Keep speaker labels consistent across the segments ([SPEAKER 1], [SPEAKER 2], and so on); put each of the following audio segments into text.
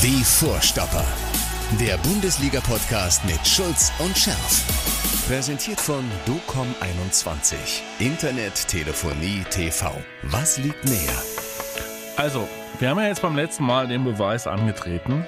[SPEAKER 1] Die Vorstopper. Der Bundesliga-Podcast mit Schulz und Scherf. Präsentiert von DOCOM21. Internet, Telefonie, TV. Was liegt näher?
[SPEAKER 2] Also, wir haben ja jetzt beim letzten Mal den Beweis angetreten.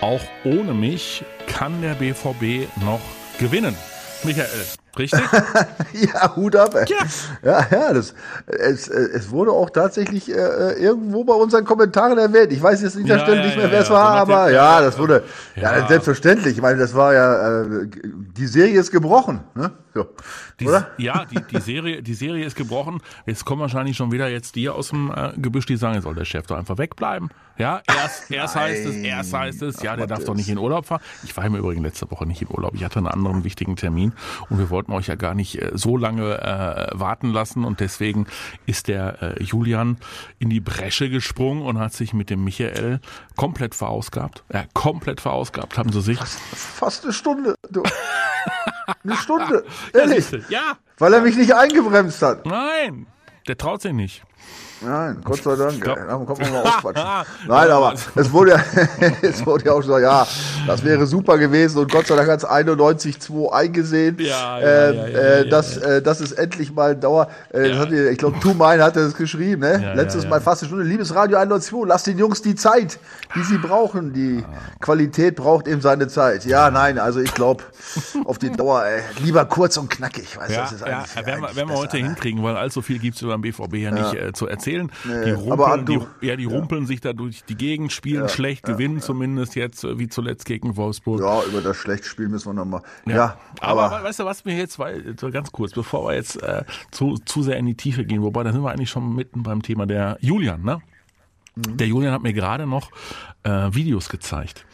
[SPEAKER 2] Auch ohne mich kann der BVB noch gewinnen. Michael, richtig?
[SPEAKER 3] ja, Hut ab. Ey. Ja, ja, ja das, es, es wurde auch tatsächlich äh, irgendwo bei unseren Kommentaren erwähnt. Ich weiß jetzt nicht, ja, Stelle ja, nicht mehr, wer es war, aber ja, das wurde ja. selbstverständlich. Ich meine, das war ja, äh, die Serie ist gebrochen. Ne? So,
[SPEAKER 2] die, oder? Ja, die, die, Serie, die Serie ist gebrochen. Jetzt kommen wahrscheinlich schon wieder jetzt die aus dem äh, Gebüsch, die sagen, soll der Chef doch einfach wegbleiben. Ja, erst, erst heißt es, erst heißt es, ja, der darf doch nicht in Urlaub fahren. Ich war im Übrigen letzte Woche nicht in Urlaub. Ich hatte einen anderen wichtigen Termin und wir wollten euch ja gar nicht äh, so lange äh, warten lassen und deswegen ist der äh, Julian in die Bresche gesprungen und hat sich mit dem Michael komplett verausgabt. Ja, komplett verausgabt haben sie sich.
[SPEAKER 3] Fast, fast eine Stunde. Du. eine Stunde. Ehrlich.
[SPEAKER 2] Ja.
[SPEAKER 3] Weil er mich nicht eingebremst hat.
[SPEAKER 2] Nein, der traut sich nicht.
[SPEAKER 3] Nein, Gott sei Dank. Glaub, da kommt man mal aufquatschen. Nein, aber es wurde, ja, es wurde ja auch schon, ja, das wäre super gewesen und Gott sei Dank hat es 91-2 eingesehen.
[SPEAKER 2] Ja, ja, äh, ja, ja,
[SPEAKER 3] äh, dass, äh, das ist endlich mal Dauer. Äh, ja. die, ich glaube, Tu Mein hat das geschrieben, ne? Letztes Mal fast eine Stunde. Liebes Radio 102, lass den Jungs die Zeit, die sie brauchen. Die Qualität braucht eben seine Zeit. Ja, nein, also ich glaube, auf die Dauer, ey, lieber kurz und knackig. Weißt,
[SPEAKER 2] ja,
[SPEAKER 3] das ist
[SPEAKER 2] ja, werden wir, werden wir heute hinkriegen, weil allzu viel gibt's über den BVB ja nicht äh, zu erzählen erzählen.
[SPEAKER 3] Nee,
[SPEAKER 2] die rumpeln, die, ja, die rumpeln sich da durch die Gegend, spielen ja, schlecht, gewinnen zumindest jetzt, äh, wie zuletzt gegen Wolfsburg.
[SPEAKER 3] Ja, über das schlecht spielen müssen wir nochmal.
[SPEAKER 2] Ja, ja aber, aber, weißt du, was mir jetzt, weil, ganz kurz, bevor wir jetzt äh, zu, zu sehr in die Tiefe gehen, wobei da sind wir eigentlich schon mitten beim Thema der Julian, ne? Mhm. Der Julian hat mir gerade noch äh, Videos gezeigt.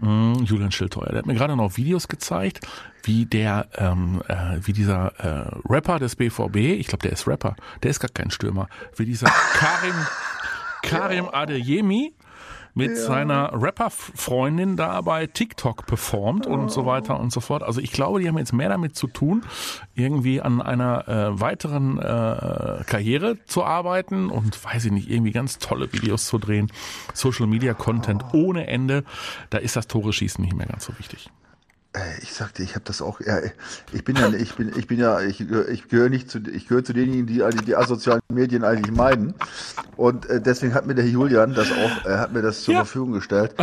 [SPEAKER 2] Mm, Julian Schildteuer. Der hat mir gerade noch Videos gezeigt, wie der, ähm, äh, wie dieser äh, Rapper des BVB, ich glaube, der ist Rapper, der ist gar kein Stürmer, wie dieser Karim, Karim Adeyemi mit ja. seiner Rapper-Freundin da bei TikTok performt oh. und so weiter und so fort. Also ich glaube, die haben jetzt mehr damit zu tun, irgendwie an einer äh, weiteren äh, Karriere zu arbeiten und weiß ich nicht, irgendwie ganz tolle Videos zu drehen. Social Media Content oh. ohne Ende. Da ist das Tore schießen nicht mehr ganz so wichtig.
[SPEAKER 3] Äh, ich sagte, ich habe das auch. Ja, ich bin ja, ich bin, ich bin ja, ich, ich gehöre nicht zu, ich gehöre zu denjenigen, die die, die asozialen Medien eigentlich meiden. Und äh, deswegen hat mir der Julian das auch, äh, hat mir das zur ja. Verfügung gestellt.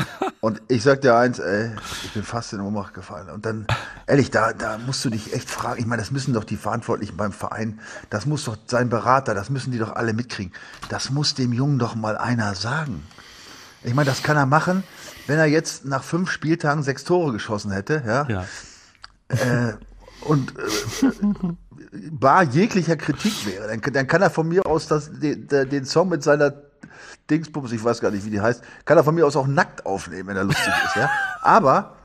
[SPEAKER 3] Und ich sag dir eins, ey, ich bin fast in Ohnmacht gefallen. Und dann, ehrlich, da, da musst du dich echt fragen. Ich meine, das müssen doch die Verantwortlichen beim Verein, das muss doch sein Berater, das müssen die doch alle mitkriegen. Das muss dem Jungen doch mal einer sagen. Ich meine, das kann er machen wenn er jetzt nach fünf Spieltagen sechs Tore geschossen hätte, ja,
[SPEAKER 2] ja.
[SPEAKER 3] Äh, und äh, bar jeglicher Kritik wäre, dann, dann kann er von mir aus das, den, den Song mit seiner Dingsbums, ich weiß gar nicht, wie die heißt, kann er von mir aus auch nackt aufnehmen, wenn er lustig ist, ja. Aber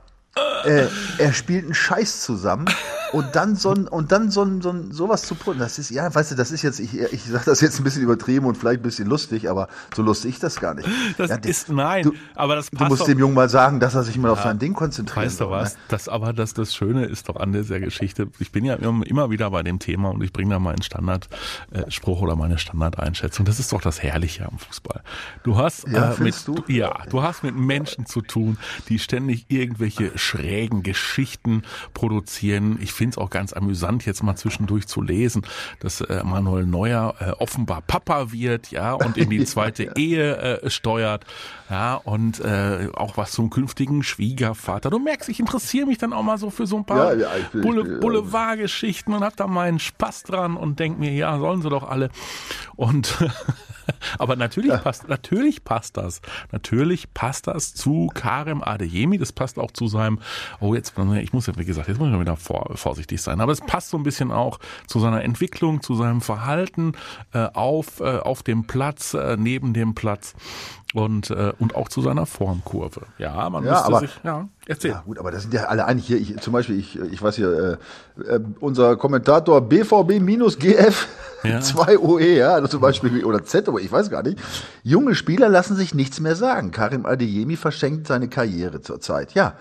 [SPEAKER 3] äh, er spielt einen Scheiß zusammen und dann so ein, und dann so ein, so ein, sowas zu putzen, das ist, ja, weißt du, das ist jetzt, ich, ich sag das jetzt ein bisschen übertrieben und vielleicht ein bisschen lustig, aber so lustig ist das gar nicht.
[SPEAKER 2] Das
[SPEAKER 3] ja,
[SPEAKER 2] ist, nein,
[SPEAKER 3] du,
[SPEAKER 2] aber das passt
[SPEAKER 3] Du musst
[SPEAKER 2] doch.
[SPEAKER 3] dem Jungen mal sagen, dass er sich mal ja, auf sein Ding konzentriert.
[SPEAKER 2] Weißt du was? Ne? Das, aber das, das Schöne ist doch an dieser Geschichte, ich bin ja immer, immer wieder bei dem Thema und ich bringe da meinen Standardspruch äh, oder meine Standardeinschätzung. Das ist doch das Herrliche am Fußball. Du hast,
[SPEAKER 3] ja,
[SPEAKER 2] äh, mit,
[SPEAKER 3] du?
[SPEAKER 2] ja, du hast mit Menschen zu tun, die ständig irgendwelche schrägen Geschichten produzieren. Ich finde es auch ganz amüsant jetzt mal zwischendurch zu lesen, dass äh, Manuel Neuer äh, offenbar Papa wird, ja, und in die zweite ja. Ehe äh, steuert, ja, und äh, auch was zum künftigen Schwiegervater. Du merkst, ich interessiere mich dann auch mal so für so ein paar
[SPEAKER 3] ja, ja,
[SPEAKER 2] Boule Boulevardgeschichten und hab da meinen Spaß dran und denk mir, ja, sollen sie doch alle. Und Aber natürlich passt, natürlich passt das. Natürlich passt das zu Karem Adeyemi. Das passt auch zu seinem, oh jetzt, ich muss ja, wie gesagt, jetzt muss ich mal wieder vor, vorsichtig sein. Aber es passt so ein bisschen auch zu seiner Entwicklung, zu seinem Verhalten äh, auf, äh, auf dem Platz, äh, neben dem Platz und äh, und auch zu seiner Formkurve. Ja, man ja, müsste aber, sich ja erzählen. Ja
[SPEAKER 3] gut, aber das sind ja alle eigentlich hier. Ich, zum Beispiel, ich, ich weiß hier, äh, äh, unser Kommentator BVB-GF ja. 2 OE, ja, also zum Beispiel oder ZOE, ich weiß gar nicht. Junge Spieler lassen sich nichts mehr sagen. Karim Adeyemi verschenkt seine Karriere zurzeit. Ja,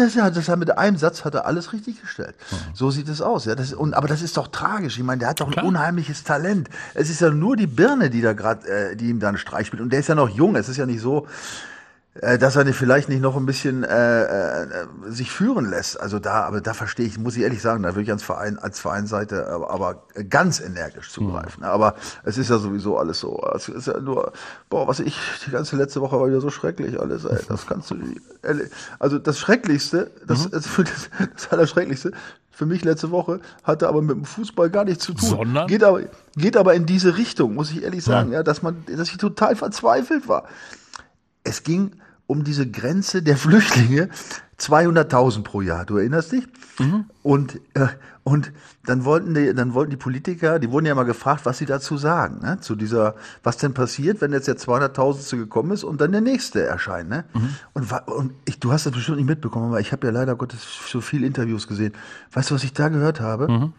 [SPEAKER 3] das, ja, das hat mit einem Satz hat er alles richtig gestellt. Mhm. So sieht es aus. Ja, das, und, aber das ist doch tragisch. Ich meine, der hat doch Klar. ein unheimliches Talent. Es ist ja nur die Birne, die da gerade, äh, die ihm dann Streich spielt. Und der ist ja noch jung. Es ist ja nicht so. Äh, dass er nicht, vielleicht nicht noch ein bisschen äh, äh, sich führen lässt. Also da, aber da verstehe ich, muss ich ehrlich sagen, da würde ich als Verein, als Vereinsseite aber, aber ganz energisch zugreifen. Mhm. Aber es ist ja sowieso alles so. Es ist ja nur, boah, was ich, die ganze letzte Woche war wieder so schrecklich alles, ey. Das kannst du, also das Schrecklichste, das, mhm. das, das, das Allerschrecklichste, für mich letzte Woche, hatte aber mit dem Fußball gar nichts zu tun.
[SPEAKER 2] Sondern?
[SPEAKER 3] Geht aber, geht aber in diese Richtung, muss ich ehrlich sagen, ja, ja dass man, dass ich total verzweifelt war. Es ging um diese Grenze der Flüchtlinge 200.000 pro Jahr. Du erinnerst dich? Mhm. Und äh, und dann wollten die, dann wollten die Politiker, die wurden ja mal gefragt, was sie dazu sagen, ne? zu dieser, was denn passiert, wenn jetzt der 200.000. gekommen ist und dann der nächste erscheint, ne? Mhm. Und, und ich, du hast das bestimmt nicht mitbekommen, aber ich habe ja leider Gottes so viele Interviews gesehen. Weißt du, was ich da gehört habe? Mhm.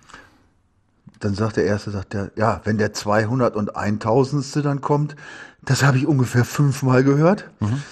[SPEAKER 3] Dann sagt der erste, sagt der, ja, wenn der 200 und 1000. dann kommt, das habe ich ungefähr fünfmal gehört. Mhm.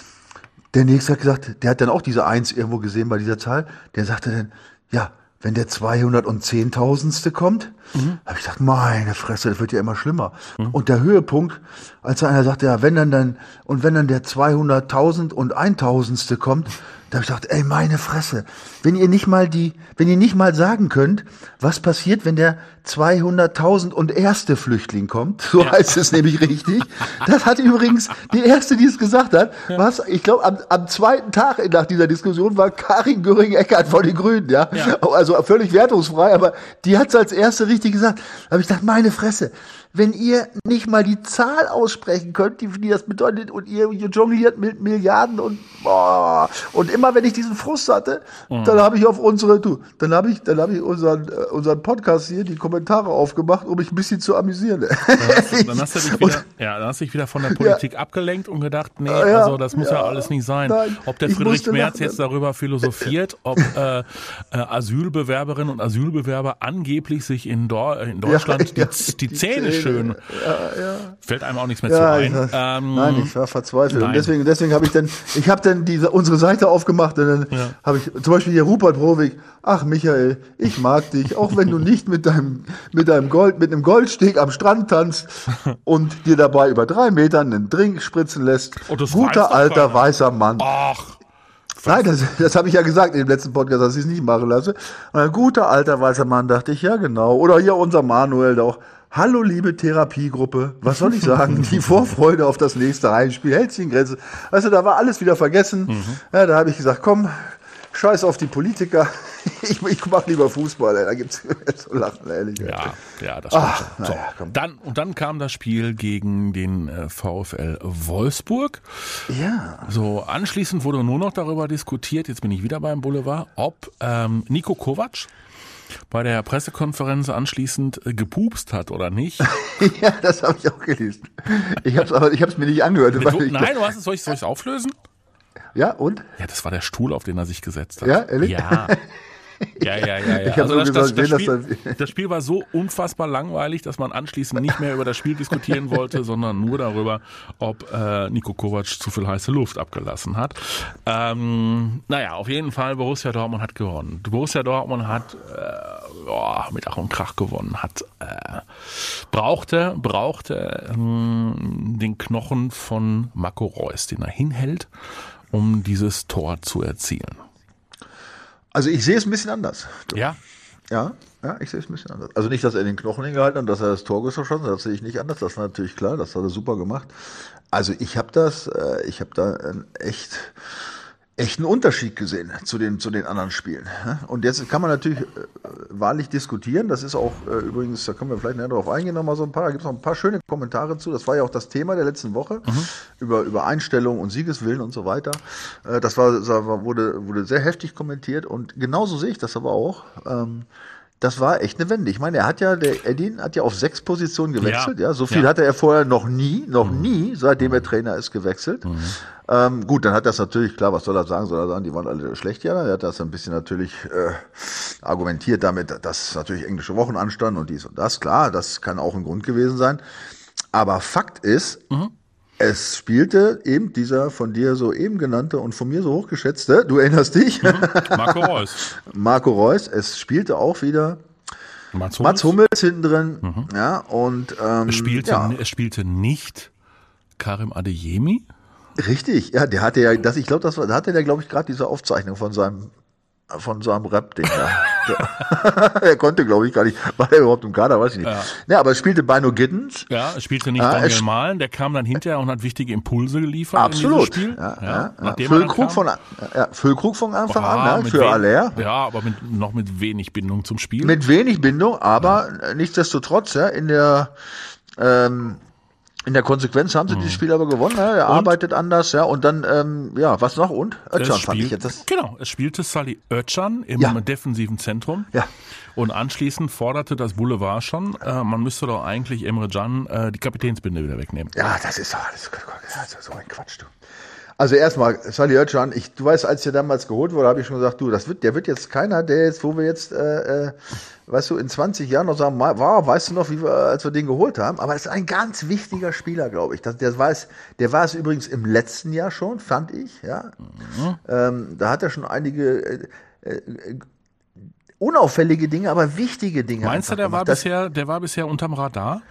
[SPEAKER 3] Der nächste hat gesagt, der hat dann auch diese Eins irgendwo gesehen bei dieser Zahl. Der sagte dann, ja, wenn der 210.000. kommt, mhm. habe ich gedacht, meine Fresse, das wird ja immer schlimmer. Mhm. Und der Höhepunkt, als einer sagte, ja, wenn dann dann, und wenn dann der 200.000 und 1.000. kommt, da habe ich gedacht, ey, meine Fresse, wenn ihr nicht mal die, wenn ihr nicht mal sagen könnt, was passiert, wenn der 200.000 und erste Flüchtling kommt, so ja. heißt es nämlich richtig. Das hat übrigens die erste, die es gesagt hat, ja. was, ich glaube, am, am zweiten Tag nach dieser Diskussion war Karin Göring-Eckert von den Grünen, ja? ja. Also völlig wertungsfrei, aber die hat es als erste richtig gesagt. Da habe ich gedacht, meine Fresse, wenn ihr nicht mal die Zahl aussprechen könnt, die, die das bedeutet, und ihr, ihr jongliert mit Milliarden und boah, und immer wenn ich diesen Frust hatte, mhm. dann habe ich auf unsere, du, dann habe ich, dann habe ich unseren, äh, unseren Podcast hier, die Kommentare aufgemacht, um mich ein bisschen zu amüsieren. Dann
[SPEAKER 2] hast, du, dann hast du dich wieder, ja, dann hast du dich wieder von der Politik ja. abgelenkt und gedacht, nee, ja, also das muss ja, ja alles nicht sein. Nein, ob der Friedrich Merz jetzt darüber philosophiert, ob äh, äh, Asylbewerberinnen und Asylbewerber angeblich sich in, Dor in Deutschland die, die, die, Zähne schön. Ja, ja. Fällt einem auch nichts mehr ja, zu ein.
[SPEAKER 3] Ich ähm, nein, ich war verzweifelt. Nein. Und deswegen, deswegen habe ich dann, ich habe dann diese, unsere Seite aufgemacht und dann ja. habe ich zum Beispiel hier Rupert Brovik, ach Michael, ich mag dich, auch wenn du nicht mit deinem, mit deinem Gold, mit einem Goldsteg am Strand tanzt und dir dabei über drei Metern einen Drink spritzen lässt. Oh, Guter alter weißer Mann. Ach. Nein, das, das habe ich ja gesagt in dem letzten Podcast, dass ich es nicht machen lasse. Und ein guter alter weißer Mann, dachte ich, ja genau. Oder hier unser Manuel, auch Hallo liebe Therapiegruppe, was soll ich sagen? Die Vorfreude auf das nächste Heimspiel hält sich in Grenze. Also da war alles wieder vergessen. Mhm. Ja, da habe ich gesagt, komm, scheiß auf die Politiker. Ich, ich mache lieber Fußball, ey. da gibt's zu lachen, ehrlich.
[SPEAKER 2] Ja, ja, das Ach, so, ja, dann Und dann kam das Spiel gegen den äh, VfL Wolfsburg.
[SPEAKER 3] Ja.
[SPEAKER 2] So, anschließend wurde nur noch darüber diskutiert, jetzt bin ich wieder beim Boulevard, ob ähm, Nico Kovac bei der Pressekonferenz anschließend äh, gepupst hat oder nicht.
[SPEAKER 3] ja, das habe ich auch gelesen. Ich habe es mir nicht angehört.
[SPEAKER 2] So, nein, du hast es, soll ich es auflösen?
[SPEAKER 3] Ja, und?
[SPEAKER 2] Ja, das war der Stuhl, auf den er sich gesetzt hat.
[SPEAKER 3] Ja, ehrlich?
[SPEAKER 2] Ja. Ja, ja, ja, ja. Also das, das, das, Spiel, das, Spiel, war so unfassbar langweilig, dass man anschließend nicht mehr über das Spiel diskutieren wollte, sondern nur darüber, ob äh, Nico Kovac zu viel heiße Luft abgelassen hat. Ähm, naja, auf jeden Fall, Borussia Dortmund hat gewonnen. Borussia Dortmund hat äh, oh, mit Ach und Krach gewonnen, hat äh, brauchte, brauchte ähm, den Knochen von Marco Reus, den er hinhält, um dieses Tor zu erzielen.
[SPEAKER 3] Also ich sehe es ein bisschen anders.
[SPEAKER 2] Ja.
[SPEAKER 3] Ja, ja, ich sehe es ein bisschen anders. Also nicht, dass er den Knochen hingehalten hat, dass er das Tor geschossen hat, das sehe ich nicht anders. Das ist natürlich klar, das hat er super gemacht. Also ich habe das, äh, ich habe da echt echten Unterschied gesehen zu den, zu den anderen Spielen. Und jetzt kann man natürlich äh, wahrlich diskutieren. Das ist auch äh, übrigens, da können wir vielleicht näher drauf eingehen, nochmal so ein paar. Da gibt es noch ein paar schöne Kommentare zu. Das war ja auch das Thema der letzten Woche mhm. über, über Einstellung und Siegeswillen und so weiter. Äh, das war, das war, wurde, wurde sehr heftig kommentiert und genauso sehe ich das aber auch. Ähm, das war echt eine Wende. Ich meine, er hat ja, der Edin hat ja auf sechs Positionen gewechselt, ja. ja. So viel ja. hatte er vorher noch nie, noch mhm. nie, seitdem er Trainer ist, gewechselt. Mhm. Ähm, gut, dann hat das natürlich, klar, was soll er sagen? Soll er sagen, die waren alle schlecht, ja. Er hat das ein bisschen natürlich äh, argumentiert damit, dass natürlich englische Wochen anstanden und dies und das. Klar, das kann auch ein Grund gewesen sein. Aber Fakt ist, mhm. Es spielte eben dieser von dir so eben genannte und von mir so hochgeschätzte, du erinnerst dich? Mhm.
[SPEAKER 2] Marco Reus.
[SPEAKER 3] Marco Reus. Es spielte auch wieder Mats Hummels, Mats Hummels hinten drin. Mhm. Ja, und ähm,
[SPEAKER 2] es, spielte,
[SPEAKER 3] ja.
[SPEAKER 2] es spielte nicht Karim Adeyemi.
[SPEAKER 3] Richtig, ja, der hatte ja, das, ich glaube, das war, da hatte der, glaube ich, gerade diese Aufzeichnung von seinem von so einem Rap-Ding da. er konnte, glaube ich, gar nicht. War er überhaupt im Kader, weiß ich nicht. Ja, ja aber es spielte Bino Gittens.
[SPEAKER 2] Ja, es spielte nicht ah, Daniel Mahlen, der kam dann hinterher und hat wichtige Impulse geliefert.
[SPEAKER 3] Absolut. In Spiel. Ja, ja, ja. Füllkrug, von, ja, Füllkrug von Anfang oh, an, ne, für Aller.
[SPEAKER 2] Ja, aber mit, noch mit wenig Bindung zum Spiel.
[SPEAKER 3] Mit wenig Bindung, aber ja. nichtsdestotrotz, ja, in der ähm, in der Konsequenz haben sie mhm. dieses Spiel aber gewonnen. Ja, er und? arbeitet anders, ja. Und dann, ähm, ja, was noch? Und
[SPEAKER 2] Özcan fand ich jetzt. Das genau, es spielte Sally Özcan im ja. defensiven Zentrum.
[SPEAKER 3] Ja.
[SPEAKER 2] Und anschließend forderte das Boulevard schon, äh, man müsste doch eigentlich Emre Can äh, die Kapitänsbinde wieder wegnehmen.
[SPEAKER 3] Ja, das ist, das ist so ein Quatsch, du. Also erstmal, Sally Oetschan, ich, du weißt, als der damals geholt wurde, habe ich schon gesagt, du, das wird, der wird jetzt keiner, der jetzt, wo wir jetzt, äh, äh, weißt du, in 20 Jahren noch sagen, war, weißt du noch, wie wir, als wir den geholt haben? Aber es ist ein ganz wichtiger Spieler, glaube ich. Das, der, war es, der war es übrigens im letzten Jahr schon, fand ich, ja. Mhm. Ähm, da hat er schon einige äh, äh, unauffällige Dinge, aber wichtige Dinge.
[SPEAKER 2] Meinst du, der war bisher, der war bisher unterm Radar?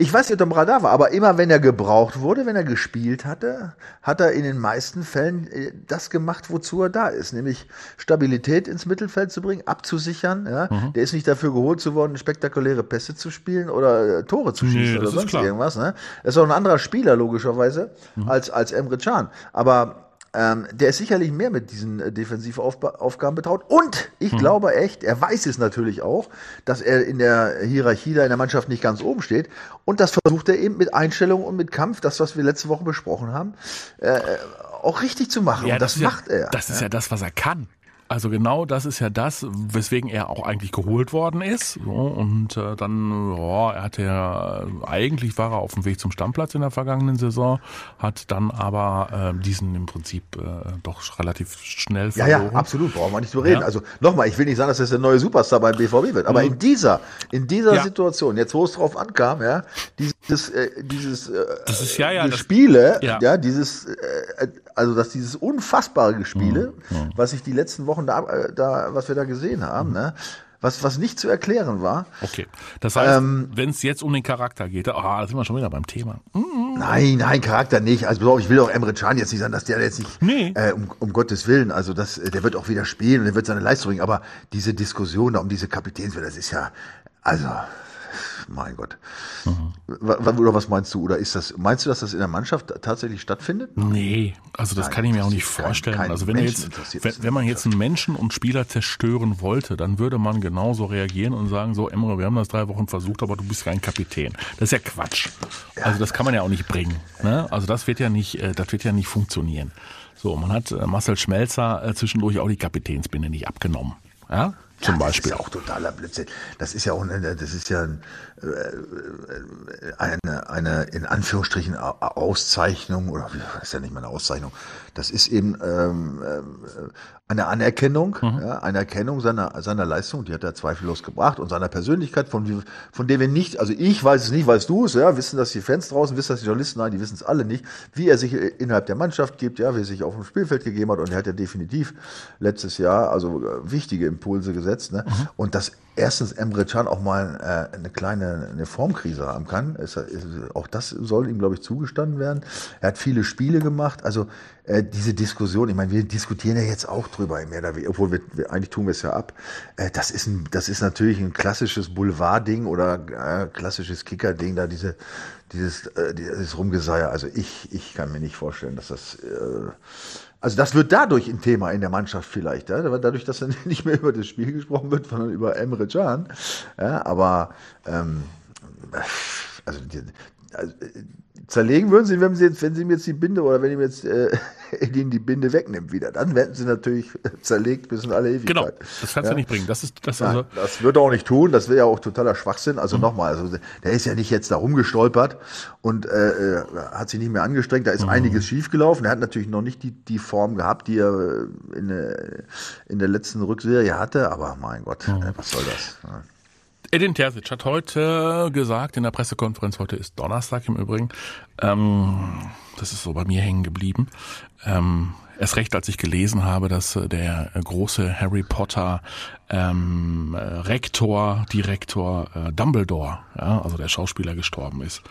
[SPEAKER 3] Ich weiß nicht, ob er im Radar war, aber immer wenn er gebraucht wurde, wenn er gespielt hatte, hat er in den meisten Fällen äh, das gemacht, wozu er da ist, nämlich Stabilität ins Mittelfeld zu bringen, abzusichern. Ja? Mhm. Der ist nicht dafür geholt zu worden, spektakuläre Pässe zu spielen oder äh, Tore zu schießen nee, oder sonst irgendwas. Ne? Er ist auch ein anderer Spieler, logischerweise, mhm. als, als Emre Can. Aber ähm, der ist sicherlich mehr mit diesen äh, Defensivaufgaben betraut. Und ich hm. glaube echt, er weiß es natürlich auch, dass er in der Hierarchie da in der Mannschaft nicht ganz oben steht. Und das versucht er eben mit Einstellung und mit Kampf, das, was wir letzte Woche besprochen haben, äh, auch richtig zu machen.
[SPEAKER 2] Ja,
[SPEAKER 3] und das,
[SPEAKER 2] das
[SPEAKER 3] macht
[SPEAKER 2] ja,
[SPEAKER 3] er.
[SPEAKER 2] Das ist ja das, was er kann. Also genau das ist ja das, weswegen er auch eigentlich geholt worden ist. So, und äh, dann, ja, er hatte ja, eigentlich war er auf dem Weg zum Stammplatz in der vergangenen Saison, hat dann aber äh, diesen im Prinzip äh, doch relativ schnell
[SPEAKER 3] verloren. Ja, ja, absolut, brauchen wir nicht zu reden. Ja. Also nochmal, ich will nicht sagen, dass das der neue Superstar beim BVB wird, aber mhm. in dieser, in dieser ja. Situation, jetzt wo es drauf ankam, ja, dieses, äh, dieses äh,
[SPEAKER 2] das ist, ja, ja,
[SPEAKER 3] Spiele, ja. ja, dieses, äh, also dass dieses unfassbare Gespiele, mhm. mhm. was ich die letzten Wochen da, äh, da was wir da gesehen haben, mhm. ne? Was, was nicht zu erklären war.
[SPEAKER 2] Okay. Das heißt, ähm, wenn es jetzt um den Charakter geht, ah, da sind wir schon wieder beim Thema.
[SPEAKER 3] Mhm. Nein, nein, Charakter nicht. Also ich will auch Emre Can jetzt nicht sagen, dass der jetzt nicht, nee. äh, um, um Gottes Willen, also das, der wird auch wieder spielen und der wird seine Leistung bringen, aber diese Diskussion da um diese Kapitänswelle, das ist ja, also, mein Gott. Mhm. Oder was meinst du? Oder ist das, meinst du, dass das in der Mannschaft tatsächlich stattfindet?
[SPEAKER 2] Nee, also das Nein, kann ich mir auch nicht vorstellen. Kein, kein also wenn, jetzt, wenn, wenn man jetzt einen Menschen und Spieler zerstören wollte, dann würde man genauso reagieren und sagen, so Emre, wir haben das drei Wochen versucht, aber du bist kein Kapitän. Das ist ja Quatsch. Also das kann man ja auch nicht bringen. Ne? Also das wird ja nicht, äh, das wird ja nicht funktionieren. So, man hat äh, Marcel Schmelzer äh, zwischendurch auch die Kapitänsbinde nicht abgenommen. Ja? zum ja, Beispiel.
[SPEAKER 3] Das ist ja auch totaler Blödsinn. Das ist ja auch, das ist ja eine, eine in Anführungsstrichen Auszeichnung oder ist ja nicht mal eine Auszeichnung. Das ist eben ähm, eine Anerkennung, mhm. ja, eine Erkennung seiner seiner Leistung. Die hat er zweifellos gebracht und seiner Persönlichkeit, von von der wir nicht, also ich weiß es nicht, weißt du es, ja, wissen das die Fans draußen, wissen das die Journalisten, nein, die wissen es alle nicht, wie er sich innerhalb der Mannschaft gibt, ja, wie er sich auf dem Spielfeld gegeben hat und er hat ja definitiv letztes Jahr also wichtige Impulse gesetzt, ne? Mhm. Und das erstens Emre Can auch mal äh, eine kleine eine Formkrise haben kann. Ist, ist, auch das soll ihm, glaube ich, zugestanden werden. Er hat viele Spiele gemacht. Also äh, diese Diskussion, ich meine, wir diskutieren ja jetzt auch drüber, oder weniger, obwohl wir, wir eigentlich tun wir es ja ab. Äh, das ist ein, das ist natürlich ein klassisches Boulevard-Ding oder äh, klassisches Kicker-Ding, da diese dieses, äh, dieses Rumgeseier. Also ich, ich kann mir nicht vorstellen, dass das äh, also das wird dadurch ein Thema in der Mannschaft vielleicht, ja? dadurch, dass dann nicht mehr über das Spiel gesprochen wird, sondern über Emre Can. Ja? Aber ähm, also, also zerlegen würden sie, wenn sie jetzt, wenn sie mir jetzt die Binde oder wenn ich mir jetzt äh, ihnen die Binde wegnimmt wieder, dann werden sie natürlich zerlegt bis in alle Ewigkeit. Genau,
[SPEAKER 2] das kannst ja? du nicht bringen. Das ist das
[SPEAKER 3] Nein, also. Das wird er auch nicht tun. Das wäre ja auch totaler Schwachsinn. Also mhm. nochmal, also der ist ja nicht jetzt da rumgestolpert und äh, äh hat sich nicht mehr angestrengt. Da ist mhm. einiges schiefgelaufen. Er hat natürlich noch nicht die die Form gehabt, die er in, der, in der letzten Rückserie hatte. Aber mein Gott, mhm. was soll das? Ja.
[SPEAKER 2] Edin Terzic hat heute gesagt in der Pressekonferenz, heute ist Donnerstag im Übrigen, ähm, das ist so bei mir hängen geblieben, ähm, erst recht, als ich gelesen habe, dass äh, der große Harry Potter ähm, Rektor, Direktor äh, Dumbledore, ja, also der Schauspieler gestorben ist.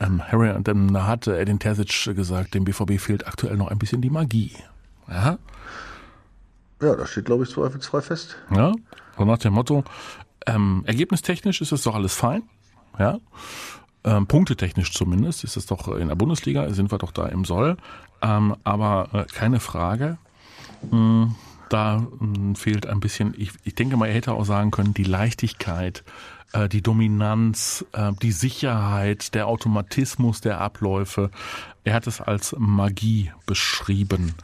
[SPEAKER 2] Ähm, Harry, dann da hat Edin Terzic gesagt, dem BVB fehlt aktuell noch ein bisschen die Magie. Ja,
[SPEAKER 3] Ja, das steht, glaube ich, zweifelsfrei fest.
[SPEAKER 2] ja? so nach dem Motto, ähm, ergebnistechnisch ist es doch alles fein. Ja, ähm, punktetechnisch zumindest ist es doch in der Bundesliga, sind wir doch da im Soll. Ähm, aber äh, keine Frage, mh, da mh, fehlt ein bisschen, ich, ich denke mal, er hätte auch sagen können, die Leichtigkeit, äh, die Dominanz, äh, die Sicherheit, der Automatismus der Abläufe. Er hat es als Magie beschrieben.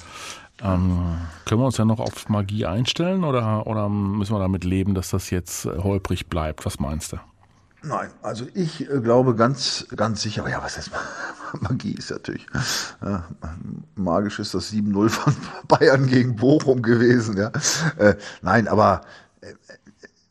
[SPEAKER 2] Ähm, können wir uns ja noch auf Magie einstellen oder, oder müssen wir damit leben, dass das jetzt äh, holprig bleibt? Was meinst du?
[SPEAKER 3] Nein, also ich äh, glaube ganz, ganz sicher, ja, was heißt Magie ist natürlich, ja, magisch ist das 7-0 von Bayern gegen Bochum gewesen, ja. Äh, nein, aber äh,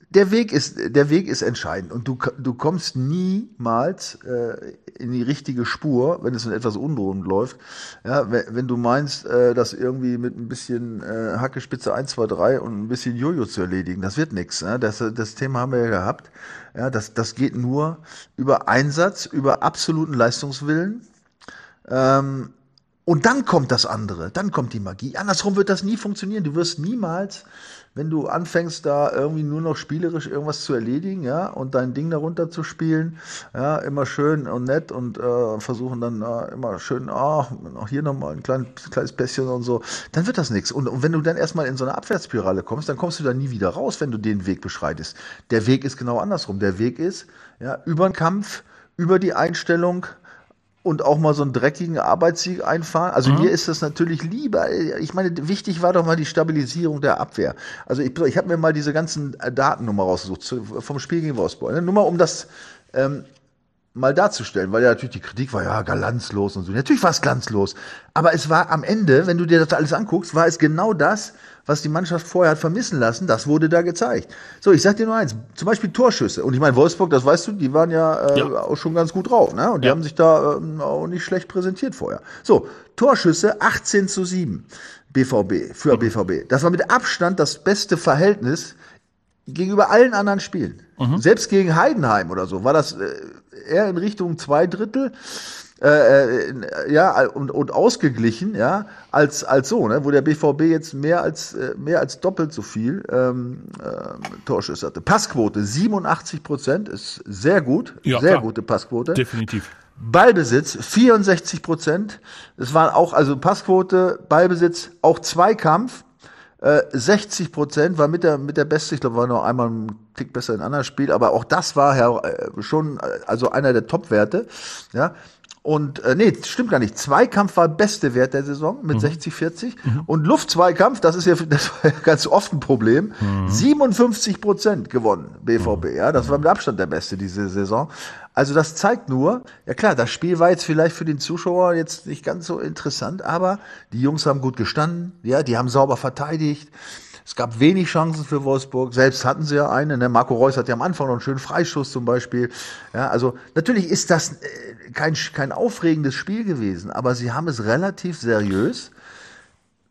[SPEAKER 3] der Weg ist, der Weg ist entscheidend und du, du kommst niemals äh, in die richtige Spur, wenn es in etwas unruhend läuft. Ja, wenn, wenn du meinst, äh, das irgendwie mit ein bisschen äh, Hackespitze 1, 2, 3 und ein bisschen Jojo zu erledigen, das wird nichts. Ne? Das, das Thema haben wir ja gehabt. Ja, das, das geht nur über Einsatz, über absoluten Leistungswillen. Ähm, und dann kommt das andere, dann kommt die Magie. Andersrum wird das nie funktionieren. Du wirst niemals, wenn du anfängst, da irgendwie nur noch spielerisch irgendwas zu erledigen, ja, und dein Ding darunter zu spielen, ja, immer schön und nett und äh, versuchen dann äh, immer schön, ah, auch hier nochmal ein klein, kleines Pässchen und so, dann wird das nichts. Und, und wenn du dann erstmal in so eine Abwärtsspirale kommst, dann kommst du da nie wieder raus, wenn du den Weg beschreitest. Der Weg ist genau andersrum. Der Weg ist, ja, über den Kampf, über die Einstellung, und auch mal so einen dreckigen Arbeitssieg einfahren. Also mhm. mir ist das natürlich lieber. Ich meine, wichtig war doch mal die Stabilisierung der Abwehr. Also ich, ich habe mir mal diese ganzen Daten nochmal rausgesucht zu, vom Spiel gegen Wolfsburg. Ne? Nur mal um das ähm, mal darzustellen, weil ja natürlich die Kritik war ja glanzlos und so. Natürlich war es glanzlos, aber es war am Ende, wenn du dir das alles anguckst, war es genau das, was die Mannschaft vorher hat vermissen lassen, das wurde da gezeigt. So, ich sag dir nur eins, zum Beispiel Torschüsse. Und ich meine, Wolfsburg, das weißt du, die waren ja, äh, ja. auch schon ganz gut drauf, ne? Und die haben sich da äh, auch nicht schlecht präsentiert vorher. So, Torschüsse 18 zu 7. BVB, für BVB. Das war mit Abstand das beste Verhältnis gegenüber allen anderen Spielen. Mhm. Selbst gegen Heidenheim oder so war das äh, eher in Richtung zwei Drittel äh, äh, ja und, und ausgeglichen, ja, als als so, ne, wo der BVB jetzt mehr als äh, mehr als doppelt so viel ähm, äh, Torschüsse hatte. Passquote 87 Prozent ist sehr gut, ja, sehr klar. gute Passquote.
[SPEAKER 2] Definitiv.
[SPEAKER 3] Ballbesitz 64 Prozent. Es war auch also Passquote, Ballbesitz, auch Zweikampf. 60 äh, Prozent war mit der mit der beste, ich glaube, war noch einmal ein Tick besser in einem anderen Spiel, aber auch das war ja schon also einer der Top-Werte. Ja, und äh, nee, stimmt gar nicht. Zweikampf war beste Wert der Saison mit mhm. 60, 40. Mhm. Und Luftzweikampf, das ist ja das war ja ganz oft ein Problem, mhm. 57 Prozent gewonnen, BVB. Mhm. Ja, das war mit Abstand der beste diese Saison. Also das zeigt nur, ja klar, das Spiel war jetzt vielleicht für den Zuschauer jetzt nicht ganz so interessant, aber die Jungs haben gut gestanden, ja, die haben sauber verteidigt. Es gab wenig Chancen für Wolfsburg. Selbst hatten sie ja eine. Ne? Marco Reus hat ja am Anfang noch einen schönen Freischuss zum Beispiel. Ja, also natürlich ist das äh, kein, kein aufregendes Spiel gewesen, aber sie haben es relativ seriös